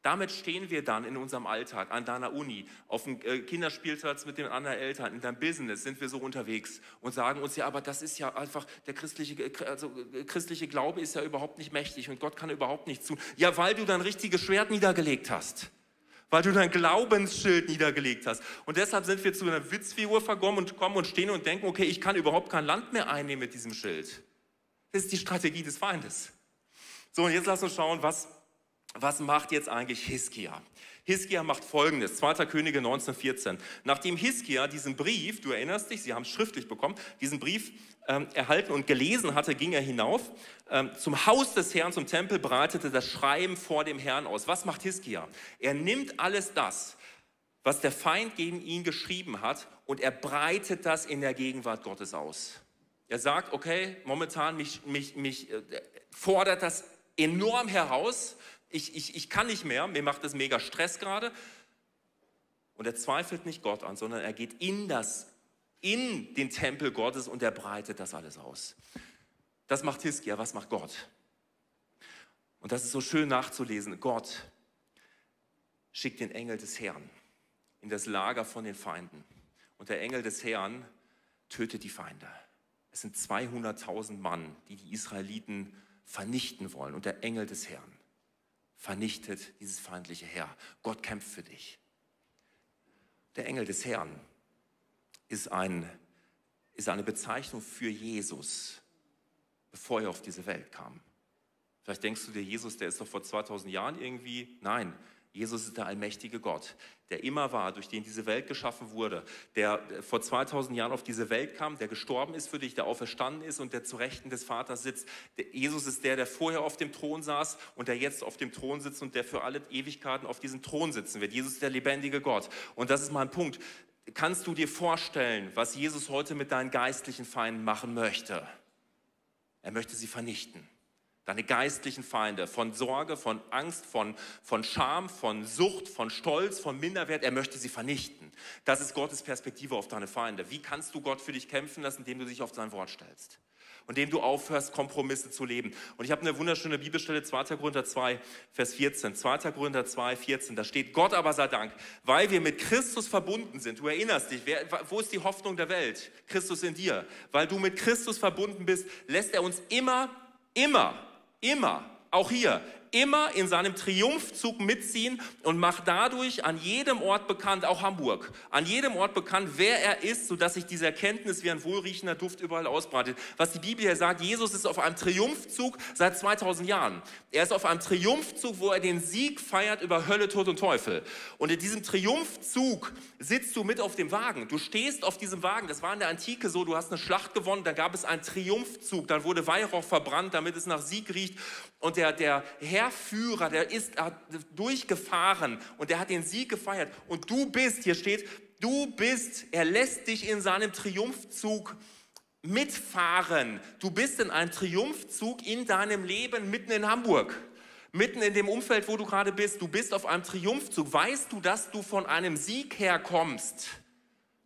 Damit stehen wir dann in unserem Alltag, an deiner Uni, auf dem äh, Kinderspielplatz mit den anderen Eltern, in deinem Business sind wir so unterwegs und sagen uns ja, aber das ist ja einfach, der christliche, also, äh, christliche Glaube ist ja überhaupt nicht mächtig und Gott kann überhaupt nichts tun. Ja, weil du dein richtiges Schwert niedergelegt hast. Weil du dein Glaubensschild niedergelegt hast. Und deshalb sind wir zu einer Witzfigur verkommen und kommen und stehen und denken, okay, ich kann überhaupt kein Land mehr einnehmen mit diesem Schild. Das ist die Strategie des Feindes. So, und jetzt lass uns schauen, was was macht jetzt eigentlich Hiskia? Hiskia macht folgendes, 2. Könige 1914. Nachdem Hiskia diesen Brief, du erinnerst dich, sie haben es schriftlich bekommen, diesen Brief ähm, erhalten und gelesen hatte, ging er hinauf ähm, zum Haus des Herrn, zum Tempel, breitete das Schreiben vor dem Herrn aus. Was macht Hiskia? Er nimmt alles das, was der Feind gegen ihn geschrieben hat, und er breitet das in der Gegenwart Gottes aus. Er sagt, okay, momentan mich, mich, mich äh, fordert das enorm heraus, ich, ich, ich kann nicht mehr, mir macht das mega Stress gerade. Und er zweifelt nicht Gott an, sondern er geht in das, in den Tempel Gottes und er breitet das alles aus. Das macht Hiskia, was macht Gott? Und das ist so schön nachzulesen. Gott schickt den Engel des Herrn in das Lager von den Feinden. Und der Engel des Herrn tötet die Feinde. Es sind 200.000 Mann, die die Israeliten vernichten wollen. Und der Engel des Herrn vernichtet dieses feindliche Heer. Gott kämpft für dich. Der Engel des Herrn ist, ein, ist eine Bezeichnung für Jesus, bevor er auf diese Welt kam. Vielleicht denkst du dir, Jesus, der ist doch vor 2000 Jahren irgendwie. Nein, Jesus ist der allmächtige Gott, der immer war, durch den diese Welt geschaffen wurde, der vor 2000 Jahren auf diese Welt kam, der gestorben ist für dich, der auferstanden ist und der zu Rechten des Vaters sitzt. Der Jesus ist der, der vorher auf dem Thron saß und der jetzt auf dem Thron sitzt und der für alle Ewigkeiten auf diesem Thron sitzen wird. Jesus ist der lebendige Gott. Und das ist mein Punkt. Kannst du dir vorstellen, was Jesus heute mit deinen geistlichen Feinden machen möchte? Er möchte sie vernichten deine geistlichen Feinde, von Sorge, von Angst, von, von Scham, von Sucht, von Stolz, von Minderwert. Er möchte sie vernichten. Das ist Gottes Perspektive auf deine Feinde. Wie kannst du Gott für dich kämpfen lassen, indem du dich auf sein Wort stellst? Und indem du aufhörst, Kompromisse zu leben. Und ich habe eine wunderschöne Bibelstelle, 2. Korinther 2, Vers 14. 2. Korinther 2, 14. Da steht, Gott aber sei Dank, weil wir mit Christus verbunden sind. Du erinnerst dich, wer, wo ist die Hoffnung der Welt? Christus in dir. Weil du mit Christus verbunden bist, lässt er uns immer, immer immer, auch hier, immer in seinem Triumphzug mitziehen und macht dadurch an jedem Ort bekannt, auch Hamburg, an jedem Ort bekannt, wer er ist, sodass sich diese Erkenntnis wie ein wohlriechender Duft überall ausbreitet. Was die Bibel hier sagt, Jesus ist auf einem Triumphzug seit 2000 Jahren. Er ist auf einem Triumphzug, wo er den Sieg feiert über Hölle, Tod und Teufel. Und in diesem Triumphzug sitzt du mit auf dem Wagen. Du stehst auf diesem Wagen. Das war in der Antike so, du hast eine Schlacht gewonnen, dann gab es einen Triumphzug, dann wurde Weihrauch verbrannt, damit es nach Sieg riecht. Und der, der Herrführer, der ist durchgefahren und der hat den Sieg gefeiert. Und du bist, hier steht, du bist, er lässt dich in seinem Triumphzug mitfahren. Du bist in einem Triumphzug in deinem Leben mitten in Hamburg. Mitten in dem Umfeld, wo du gerade bist. Du bist auf einem Triumphzug. Weißt du, dass du von einem Sieg herkommst?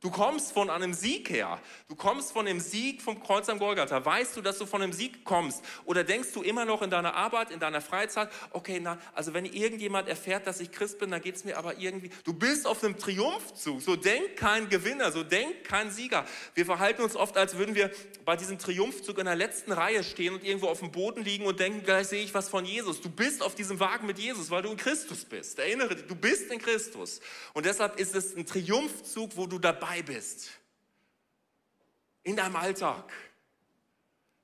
Du kommst von einem Sieg her. Du kommst von dem Sieg vom Kreuz am Golgatha. Weißt du, dass du von dem Sieg kommst? Oder denkst du immer noch in deiner Arbeit, in deiner Freizeit, okay, na, also wenn irgendjemand erfährt, dass ich Christ bin, dann geht es mir aber irgendwie, du bist auf einem Triumphzug. So denk kein Gewinner, so denk kein Sieger. Wir verhalten uns oft, als würden wir bei diesem Triumphzug in der letzten Reihe stehen und irgendwo auf dem Boden liegen und denken, gleich sehe ich was von Jesus. Du bist auf diesem Wagen mit Jesus, weil du in Christus bist. Erinnere dich, du bist in Christus. Und deshalb ist es ein Triumphzug, wo du dabei dabei bist. In deinem Alltag.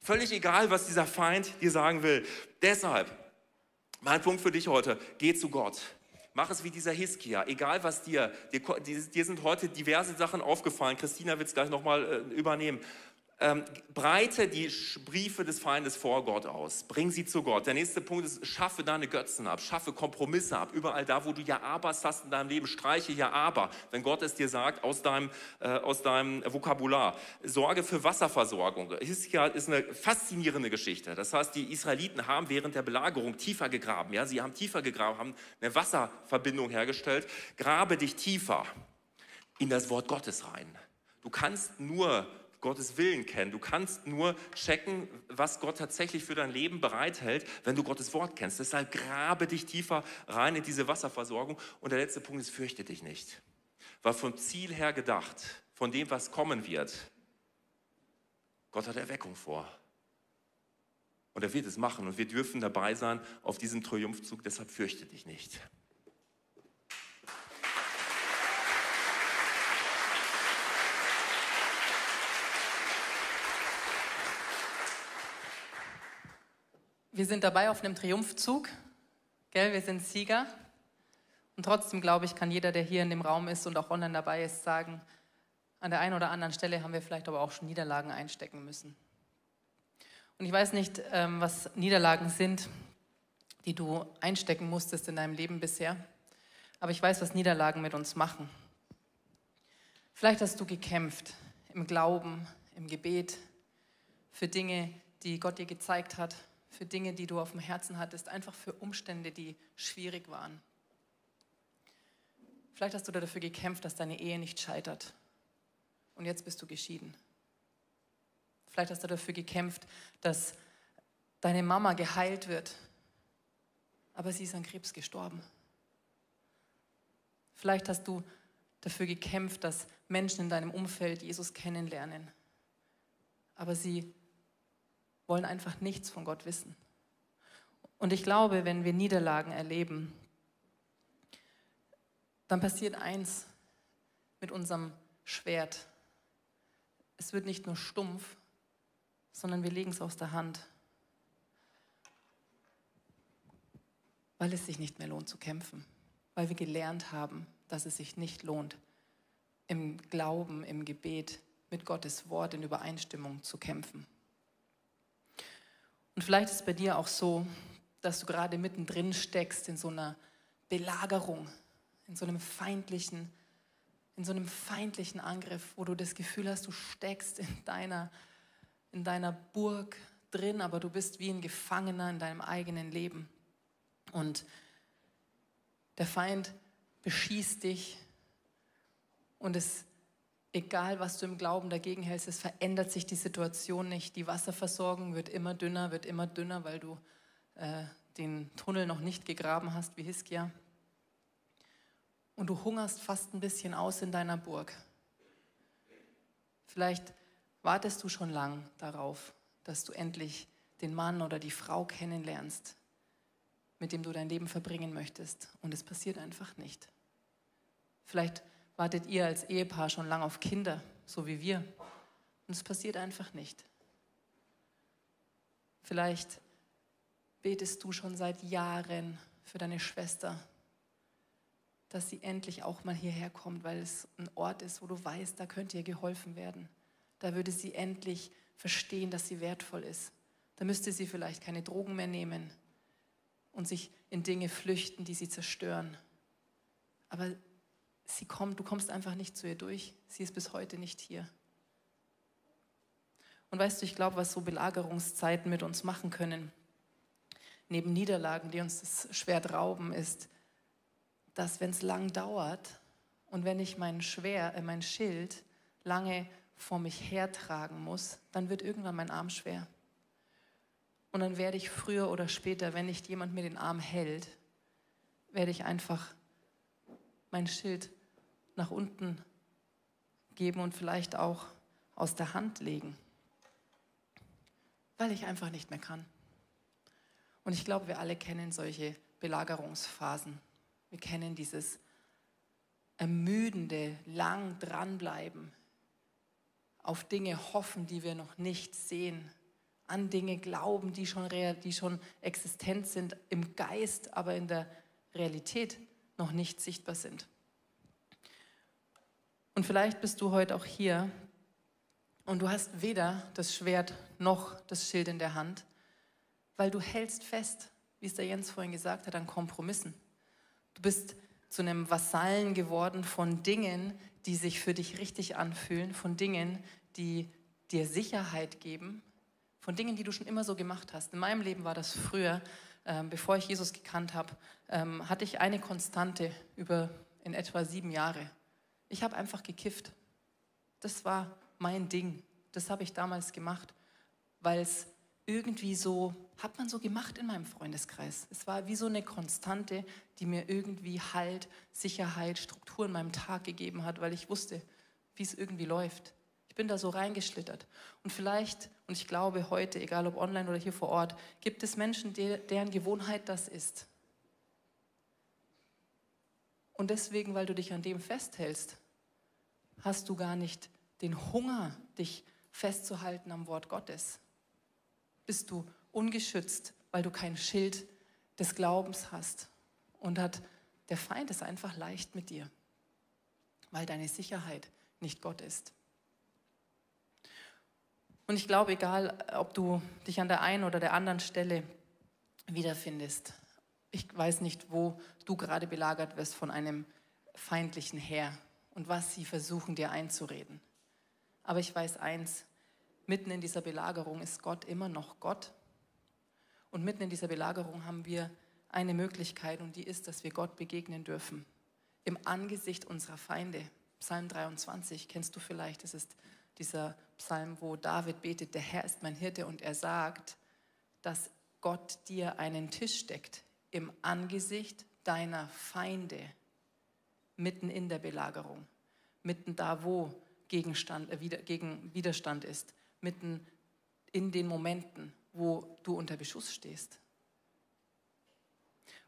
Völlig egal, was dieser Feind dir sagen will. Deshalb, mein Punkt für dich heute, geh zu Gott. Mach es wie dieser Hiskia, egal was dir, dir, dir sind heute diverse Sachen aufgefallen, Christina wird es gleich nochmal äh, übernehmen. Ähm, breite die Briefe des Feindes vor Gott aus. Bring sie zu Gott. Der nächste Punkt ist, schaffe deine Götzen ab, schaffe Kompromisse ab. Überall da, wo du ja abers hast in deinem Leben, streiche ja aber, wenn Gott es dir sagt, aus deinem, äh, aus deinem Vokabular. Sorge für Wasserversorgung. Hiskia ist eine faszinierende Geschichte. Das heißt, die Israeliten haben während der Belagerung tiefer gegraben. Ja? Sie haben tiefer gegraben, haben eine Wasserverbindung hergestellt. Grabe dich tiefer in das Wort Gottes rein. Du kannst nur Gottes Willen kennen. Du kannst nur checken, was Gott tatsächlich für dein Leben bereithält, wenn du Gottes Wort kennst. Deshalb grabe dich tiefer rein in diese Wasserversorgung. Und der letzte Punkt ist, fürchte dich nicht. War vom Ziel her gedacht, von dem, was kommen wird. Gott hat Erweckung vor. Und er wird es machen. Und wir dürfen dabei sein auf diesem Triumphzug. Deshalb fürchte dich nicht. Wir sind dabei auf einem Triumphzug, gell? Wir sind Sieger. Und trotzdem glaube ich, kann jeder, der hier in dem Raum ist und auch online dabei ist, sagen, an der einen oder anderen Stelle haben wir vielleicht aber auch schon Niederlagen einstecken müssen. Und ich weiß nicht, ähm, was Niederlagen sind, die du einstecken musstest in deinem Leben bisher. Aber ich weiß, was Niederlagen mit uns machen. Vielleicht hast du gekämpft im Glauben, im Gebet für Dinge, die Gott dir gezeigt hat für Dinge, die du auf dem Herzen hattest, einfach für Umstände, die schwierig waren. Vielleicht hast du dafür gekämpft, dass deine Ehe nicht scheitert. Und jetzt bist du geschieden. Vielleicht hast du dafür gekämpft, dass deine Mama geheilt wird. Aber sie ist an Krebs gestorben. Vielleicht hast du dafür gekämpft, dass Menschen in deinem Umfeld Jesus kennenlernen. Aber sie wollen einfach nichts von Gott wissen. Und ich glaube, wenn wir Niederlagen erleben, dann passiert eins mit unserem Schwert. Es wird nicht nur stumpf, sondern wir legen es aus der Hand, weil es sich nicht mehr lohnt zu kämpfen, weil wir gelernt haben, dass es sich nicht lohnt, im Glauben, im Gebet mit Gottes Wort in Übereinstimmung zu kämpfen. Und vielleicht ist es bei dir auch so, dass du gerade mittendrin steckst in so einer Belagerung, in so einem feindlichen, in so einem feindlichen Angriff, wo du das Gefühl hast, du steckst in deiner, in deiner Burg drin, aber du bist wie ein Gefangener in deinem eigenen Leben. Und der Feind beschießt dich und es egal was du im Glauben dagegen hältst, es verändert sich die Situation nicht. Die Wasserversorgung wird immer dünner, wird immer dünner, weil du äh, den Tunnel noch nicht gegraben hast wie Hiskia. Und du hungerst fast ein bisschen aus in deiner Burg. Vielleicht wartest du schon lang darauf, dass du endlich den Mann oder die Frau kennenlernst, mit dem du dein Leben verbringen möchtest. Und es passiert einfach nicht. Vielleicht wartet ihr als Ehepaar schon lange auf Kinder, so wie wir. Und es passiert einfach nicht. Vielleicht betest du schon seit Jahren für deine Schwester, dass sie endlich auch mal hierher kommt, weil es ein Ort ist, wo du weißt, da könnte ihr geholfen werden. Da würde sie endlich verstehen, dass sie wertvoll ist. Da müsste sie vielleicht keine Drogen mehr nehmen und sich in Dinge flüchten, die sie zerstören. Aber sie kommt, du kommst einfach nicht zu ihr durch. Sie ist bis heute nicht hier. Und weißt du, ich glaube, was so Belagerungszeiten mit uns machen können, neben Niederlagen, die uns das Schwert rauben, ist, dass wenn es lang dauert und wenn ich mein, Schwer, äh, mein Schild lange vor mich hertragen muss, dann wird irgendwann mein Arm schwer. Und dann werde ich früher oder später, wenn nicht jemand mir den Arm hält, werde ich einfach mein Schild nach unten geben und vielleicht auch aus der Hand legen, weil ich einfach nicht mehr kann. Und ich glaube, wir alle kennen solche Belagerungsphasen. Wir kennen dieses ermüdende, lang dranbleiben, auf Dinge hoffen, die wir noch nicht sehen, an Dinge glauben, die schon, die schon existent sind im Geist, aber in der Realität noch nicht sichtbar sind. Und vielleicht bist du heute auch hier Und du hast weder das Schwert noch das Schild in der Hand, weil du hältst fest, wie es der Jens vorhin gesagt hat, an Kompromissen. Du bist zu einem Vasallen geworden von Dingen, die sich für dich richtig anfühlen, von Dingen, die dir Sicherheit geben, von Dingen, die du schon immer so gemacht hast. In meinem Leben war das früher, ähm, bevor ich Jesus gekannt habe, ähm, hatte ich eine Konstante über in etwa sieben Jahre. Ich habe einfach gekifft. Das war mein Ding. Das habe ich damals gemacht, weil es irgendwie so, hat man so gemacht in meinem Freundeskreis. Es war wie so eine Konstante, die mir irgendwie Halt, Sicherheit, Struktur in meinem Tag gegeben hat, weil ich wusste, wie es irgendwie läuft. Ich bin da so reingeschlittert. Und vielleicht, und ich glaube heute, egal ob online oder hier vor Ort, gibt es Menschen, deren Gewohnheit das ist. Und deswegen, weil du dich an dem festhältst, hast du gar nicht den Hunger, dich festzuhalten am Wort Gottes. Bist du ungeschützt, weil du kein Schild des Glaubens hast. Und hat der Feind es einfach leicht mit dir, weil deine Sicherheit nicht Gott ist. Und ich glaube, egal, ob du dich an der einen oder der anderen Stelle wiederfindest, ich weiß nicht, wo du gerade belagert wirst von einem feindlichen Heer und was sie versuchen dir einzureden. Aber ich weiß eins, mitten in dieser Belagerung ist Gott immer noch Gott. Und mitten in dieser Belagerung haben wir eine Möglichkeit und die ist, dass wir Gott begegnen dürfen. Im Angesicht unserer Feinde. Psalm 23 kennst du vielleicht. Das ist dieser Psalm, wo David betet, der Herr ist mein Hirte und er sagt, dass Gott dir einen Tisch deckt im Angesicht deiner Feinde, mitten in der Belagerung, mitten da, wo Gegenstand, äh, gegen Widerstand ist, mitten in den Momenten, wo du unter Beschuss stehst.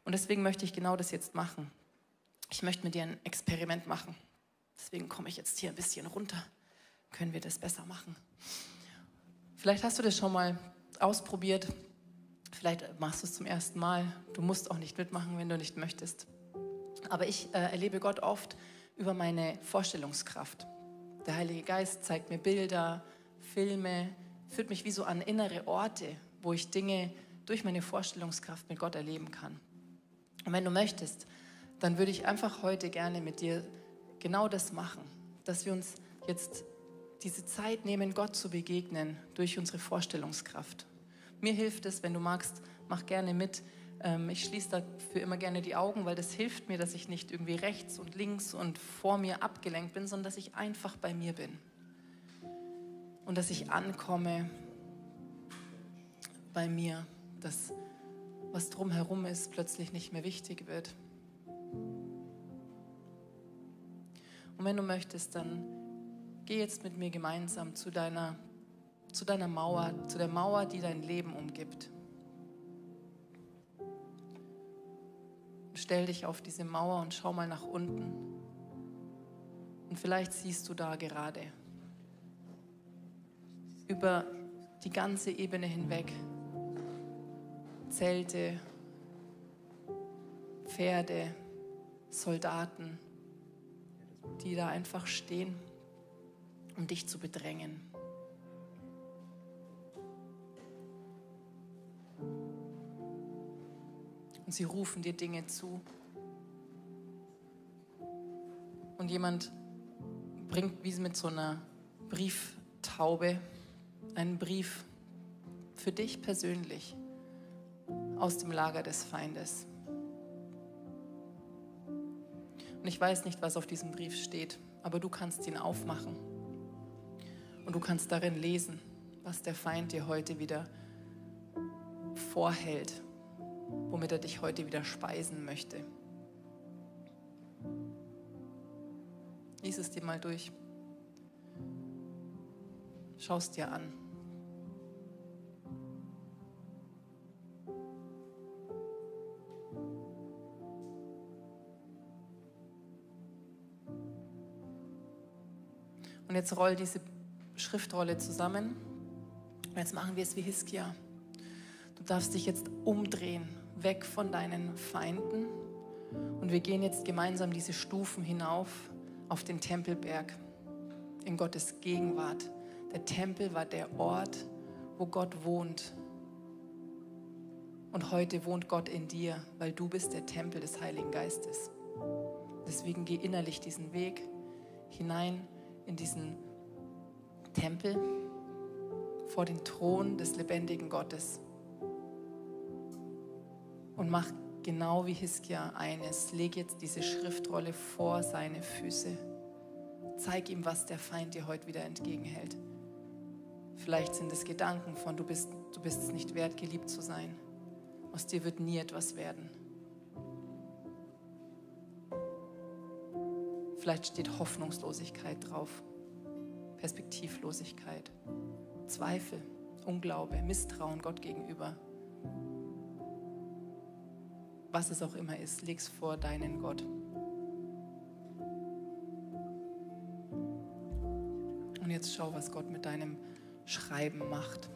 Und deswegen möchte ich genau das jetzt machen. Ich möchte mit dir ein Experiment machen. Deswegen komme ich jetzt hier ein bisschen runter. Können wir das besser machen? Vielleicht hast du das schon mal ausprobiert. Vielleicht machst du es zum ersten Mal. Du musst auch nicht mitmachen, wenn du nicht möchtest. Aber ich äh, erlebe Gott oft über meine Vorstellungskraft. Der Heilige Geist zeigt mir Bilder, Filme, führt mich wie so an innere Orte, wo ich Dinge durch meine Vorstellungskraft mit Gott erleben kann. Und wenn du möchtest, dann würde ich einfach heute gerne mit dir genau das machen, dass wir uns jetzt diese Zeit nehmen, Gott zu begegnen durch unsere Vorstellungskraft. Mir hilft es, wenn du magst, mach gerne mit. Ähm, ich schließe dafür immer gerne die Augen, weil das hilft mir, dass ich nicht irgendwie rechts und links und vor mir abgelenkt bin, sondern dass ich einfach bei mir bin. Und dass ich ankomme bei mir, dass was drumherum ist, plötzlich nicht mehr wichtig wird. Und wenn du möchtest, dann geh jetzt mit mir gemeinsam zu deiner, zu deiner Mauer, zu der Mauer, die dein Leben umgibt. Stell dich auf diese Mauer und schau mal nach unten. Und vielleicht siehst du da gerade über die ganze Ebene hinweg Zelte, Pferde, Soldaten, die da einfach stehen, um dich zu bedrängen. Und sie rufen dir Dinge zu. Und jemand bringt wie mit so einer Brieftaube einen Brief für dich persönlich aus dem Lager des Feindes. Und ich weiß nicht, was auf diesem Brief steht, aber du kannst ihn aufmachen. Und du kannst darin lesen, was der Feind dir heute wieder vorhält, womit er dich heute wieder speisen möchte. Lies es dir mal durch. Schau es dir an. Und jetzt roll diese Schriftrolle zusammen. Jetzt machen wir es wie Hiskia. Du darfst dich jetzt umdrehen, weg von deinen Feinden. Und wir gehen jetzt gemeinsam diese Stufen hinauf auf den Tempelberg in Gottes Gegenwart. Der Tempel war der Ort, wo Gott wohnt. Und heute wohnt Gott in dir, weil du bist der Tempel des Heiligen Geistes. Deswegen geh innerlich diesen Weg hinein in diesen Tempel vor den Thron des lebendigen Gottes und mach genau wie Hiskia eines. Leg jetzt diese Schriftrolle vor seine Füße. Zeig ihm, was der Feind dir heute wieder entgegenhält. Vielleicht sind es Gedanken von, du bist, du bist es nicht wert, geliebt zu sein. Aus dir wird nie etwas werden. Vielleicht steht Hoffnungslosigkeit drauf, Perspektivlosigkeit, Zweifel, Unglaube, Misstrauen Gott gegenüber. Was es auch immer ist, leg's vor deinen Gott. Und jetzt schau, was Gott mit deinem Schreiben macht.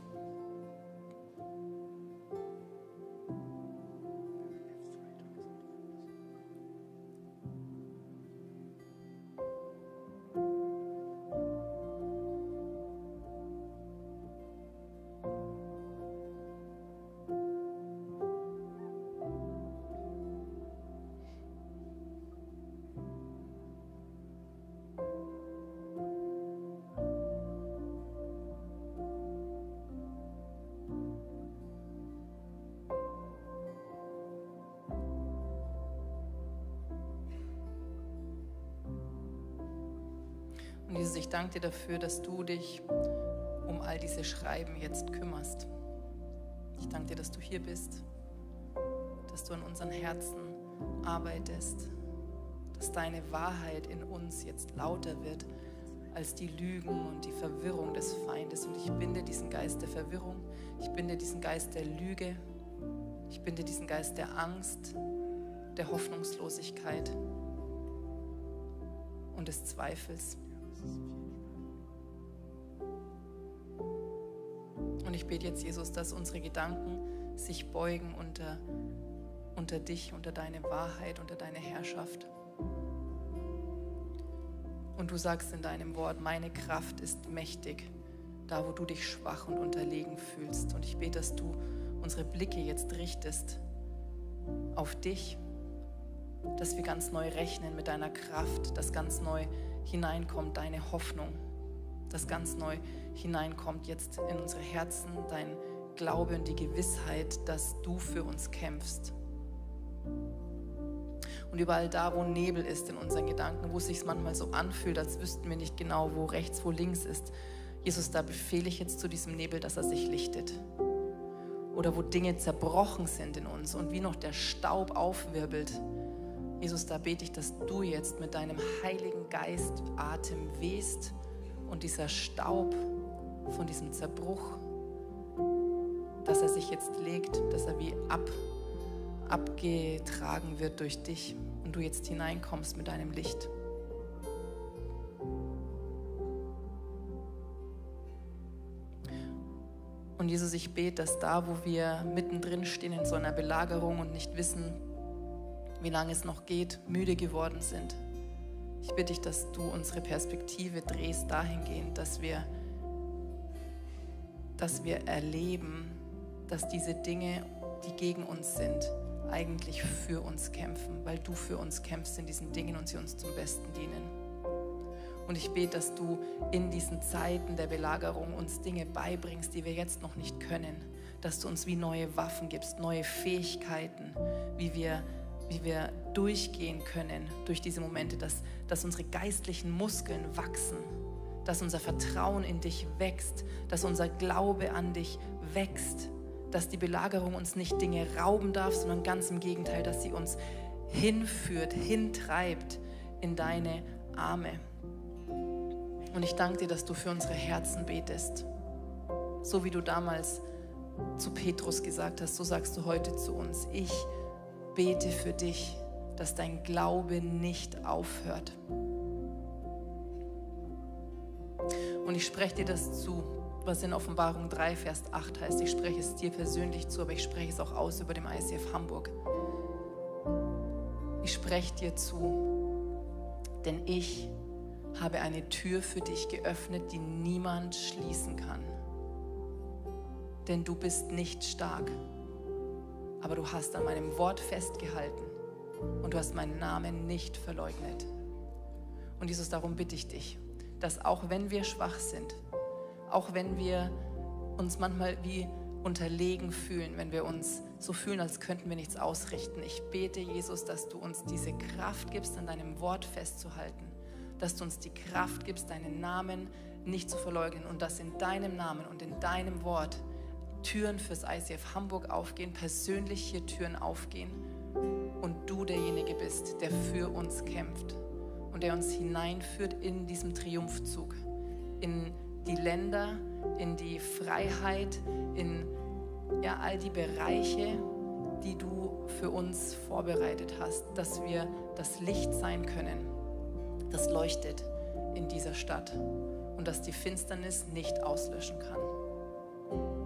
Ich danke dir dafür, dass du dich um all diese Schreiben jetzt kümmerst. Ich danke dir, dass du hier bist, dass du an unseren Herzen arbeitest, dass deine Wahrheit in uns jetzt lauter wird als die Lügen und die Verwirrung des Feindes. Und ich binde diesen Geist der Verwirrung, ich binde diesen Geist der Lüge, ich binde diesen Geist der Angst, der Hoffnungslosigkeit und des Zweifels. Und ich bete jetzt, Jesus, dass unsere Gedanken sich beugen unter, unter dich, unter deine Wahrheit, unter deine Herrschaft. Und du sagst in deinem Wort, meine Kraft ist mächtig, da wo du dich schwach und unterlegen fühlst. Und ich bete, dass du unsere Blicke jetzt richtest auf dich, dass wir ganz neu rechnen mit deiner Kraft, dass ganz neu hineinkommt, deine Hoffnung, das ganz neu hineinkommt jetzt in unsere Herzen, dein Glaube und die Gewissheit, dass du für uns kämpfst. Und überall da, wo Nebel ist in unseren Gedanken, wo es sich manchmal so anfühlt, als wüssten wir nicht genau, wo rechts, wo links ist, Jesus, da befehle ich jetzt zu diesem Nebel, dass er sich lichtet. Oder wo Dinge zerbrochen sind in uns und wie noch der Staub aufwirbelt, Jesus, da bete ich, dass du jetzt mit deinem Heiligen Geist Atem wehst und dieser Staub von diesem Zerbruch, dass er sich jetzt legt, dass er wie ab, abgetragen wird durch dich und du jetzt hineinkommst mit deinem Licht. Und Jesus, ich bete, dass da, wo wir mittendrin stehen in so einer Belagerung und nicht wissen, wie lange es noch geht, müde geworden sind. Ich bitte dich, dass du unsere Perspektive drehst dahingehend, dass wir, dass wir erleben, dass diese Dinge, die gegen uns sind, eigentlich für uns kämpfen, weil du für uns kämpfst in diesen Dingen und sie uns zum Besten dienen. Und ich bete, dass du in diesen Zeiten der Belagerung uns Dinge beibringst, die wir jetzt noch nicht können. Dass du uns wie neue Waffen gibst, neue Fähigkeiten, wie wir wie wir durchgehen können durch diese Momente, dass, dass unsere geistlichen Muskeln wachsen, dass unser Vertrauen in dich wächst, dass unser Glaube an dich wächst, dass die Belagerung uns nicht Dinge rauben darf, sondern ganz im Gegenteil, dass sie uns hinführt, hintreibt in deine Arme. Und ich danke dir, dass du für unsere Herzen betest. So wie du damals zu Petrus gesagt hast, so sagst du heute zu uns, ich bete für dich, dass dein Glaube nicht aufhört. Und ich spreche dir das zu, was in Offenbarung 3, Vers 8 heißt. Ich spreche es dir persönlich zu, aber ich spreche es auch aus über dem ICF Hamburg. Ich spreche dir zu, denn ich habe eine Tür für dich geöffnet, die niemand schließen kann. Denn du bist nicht stark, aber du hast an meinem Wort festgehalten und du hast meinen Namen nicht verleugnet. Und Jesus, darum bitte ich dich, dass auch wenn wir schwach sind, auch wenn wir uns manchmal wie unterlegen fühlen, wenn wir uns so fühlen, als könnten wir nichts ausrichten. Ich bete, Jesus, dass du uns diese Kraft gibst, an deinem Wort festzuhalten, dass du uns die Kraft gibst, deinen Namen nicht zu verleugnen und dass in deinem Namen und in deinem Wort Türen fürs ICF Hamburg aufgehen, persönliche Türen aufgehen und du derjenige bist, der für uns kämpft und der uns hineinführt in diesem Triumphzug, in die Länder, in die Freiheit, in ja, all die Bereiche, die du für uns vorbereitet hast, dass wir das Licht sein können, das leuchtet in dieser Stadt und dass die Finsternis nicht auslöschen kann.